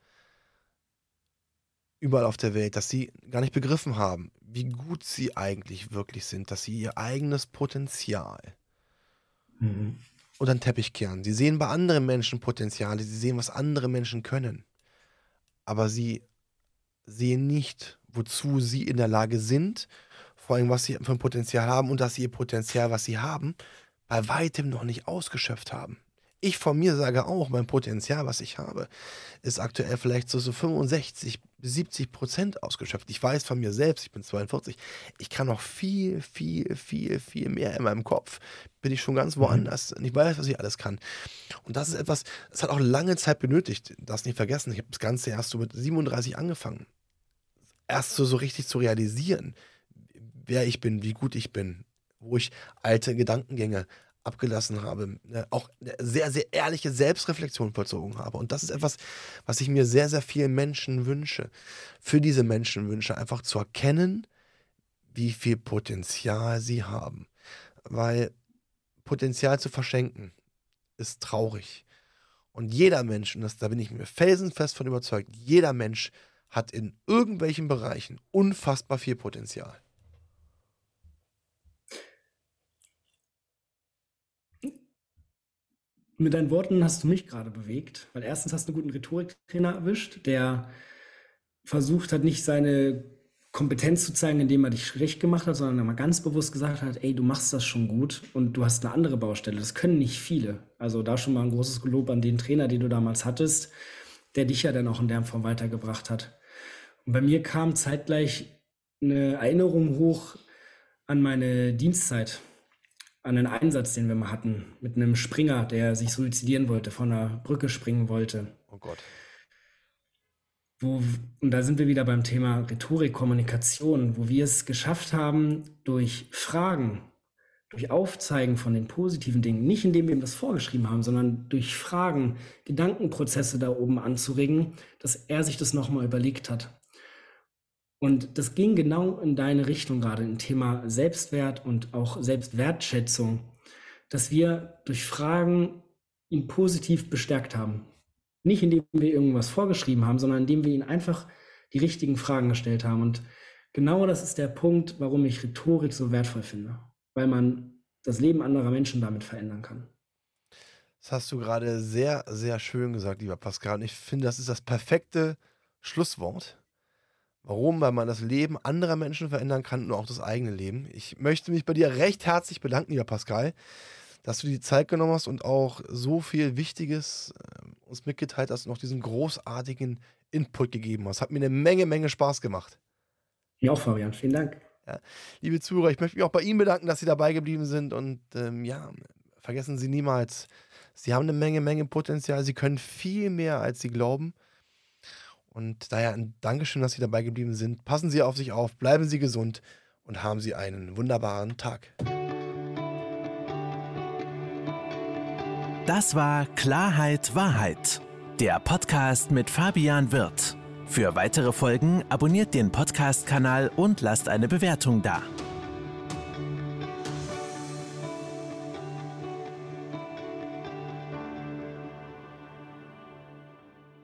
überall auf der Welt, dass sie gar nicht begriffen haben, wie gut sie eigentlich wirklich sind, dass sie ihr eigenes Potenzial mhm unter den Teppich kehren. Sie sehen bei anderen Menschen Potenziale, sie sehen, was andere Menschen können. Aber sie sehen nicht, wozu sie in der Lage sind, vor allem, was sie für ein Potenzial haben und dass sie ihr Potenzial, was sie haben, bei weitem noch nicht ausgeschöpft haben. Ich von mir sage auch, mein Potenzial, was ich habe, ist aktuell vielleicht so, so 65, 70 Prozent ausgeschöpft. Ich weiß von mir selbst, ich bin 42, ich kann noch viel, viel, viel, viel mehr in meinem Kopf. Bin ich schon ganz mhm. woanders und ich weiß, was ich alles kann. Und das ist etwas, das hat auch lange Zeit benötigt. Das nicht vergessen. Ich habe das Ganze erst so mit 37 angefangen. Erst so, so richtig zu realisieren, wer ich bin, wie gut ich bin, wo ich alte Gedankengänge abgelassen habe, ne, auch eine sehr, sehr ehrliche Selbstreflexion vollzogen habe. Und das ist etwas, was ich mir sehr, sehr vielen Menschen wünsche. Für diese Menschen wünsche, einfach zu erkennen, wie viel Potenzial sie haben. Weil Potenzial zu verschenken ist traurig. Und jeder Mensch, und das, da bin ich mir felsenfest von überzeugt, jeder Mensch hat in irgendwelchen Bereichen unfassbar viel Potenzial. Mit deinen Worten hast du mich gerade bewegt, weil erstens hast du einen guten Rhetoriktrainer erwischt, der versucht hat, nicht seine Kompetenz zu zeigen, indem er dich schlecht gemacht hat, sondern mal ganz bewusst gesagt hat, ey, du machst das schon gut und du hast eine andere Baustelle. Das können nicht viele. Also da schon mal ein großes Lob an den Trainer, den du damals hattest, der dich ja dann auch in der Form weitergebracht hat. Und bei mir kam zeitgleich eine Erinnerung hoch an meine Dienstzeit an einen Einsatz, den wir mal hatten, mit einem Springer, der sich suizidieren wollte, von einer Brücke springen wollte. Oh Gott. Wo, und da sind wir wieder beim Thema Rhetorik, Kommunikation, wo wir es geschafft haben, durch Fragen durch Aufzeigen von den positiven Dingen, nicht indem wir ihm das vorgeschrieben haben, sondern durch Fragen, Gedankenprozesse da oben anzuregen, dass er sich das nochmal überlegt hat. Und das ging genau in deine Richtung gerade im Thema Selbstwert und auch Selbstwertschätzung, dass wir durch Fragen ihn positiv bestärkt haben. Nicht indem wir irgendwas vorgeschrieben haben, sondern indem wir ihn einfach die richtigen Fragen gestellt haben. Und genau das ist der Punkt, warum ich Rhetorik so wertvoll finde weil man das Leben anderer Menschen damit verändern kann. Das hast du gerade sehr, sehr schön gesagt, lieber Pascal. Und ich finde, das ist das perfekte Schlusswort. Warum? Weil man das Leben anderer Menschen verändern kann und auch das eigene Leben. Ich möchte mich bei dir recht herzlich bedanken, lieber Pascal, dass du die Zeit genommen hast und auch so viel Wichtiges äh, uns mitgeteilt hast und auch diesen großartigen Input gegeben hast. Hat mir eine Menge, Menge Spaß gemacht. Ja, auch, Fabian. Vielen Dank. Ja. Liebe Zuhörer, ich möchte mich auch bei Ihnen bedanken, dass Sie dabei geblieben sind und ähm, ja, vergessen Sie niemals, Sie haben eine Menge, Menge Potenzial. Sie können viel mehr, als Sie glauben. Und daher ein Dankeschön, dass Sie dabei geblieben sind. Passen Sie auf sich auf, bleiben Sie gesund und haben Sie einen wunderbaren Tag. Das war Klarheit Wahrheit, der Podcast mit Fabian Wirth. Für weitere Folgen abonniert den Podcast-Kanal und lasst eine Bewertung da.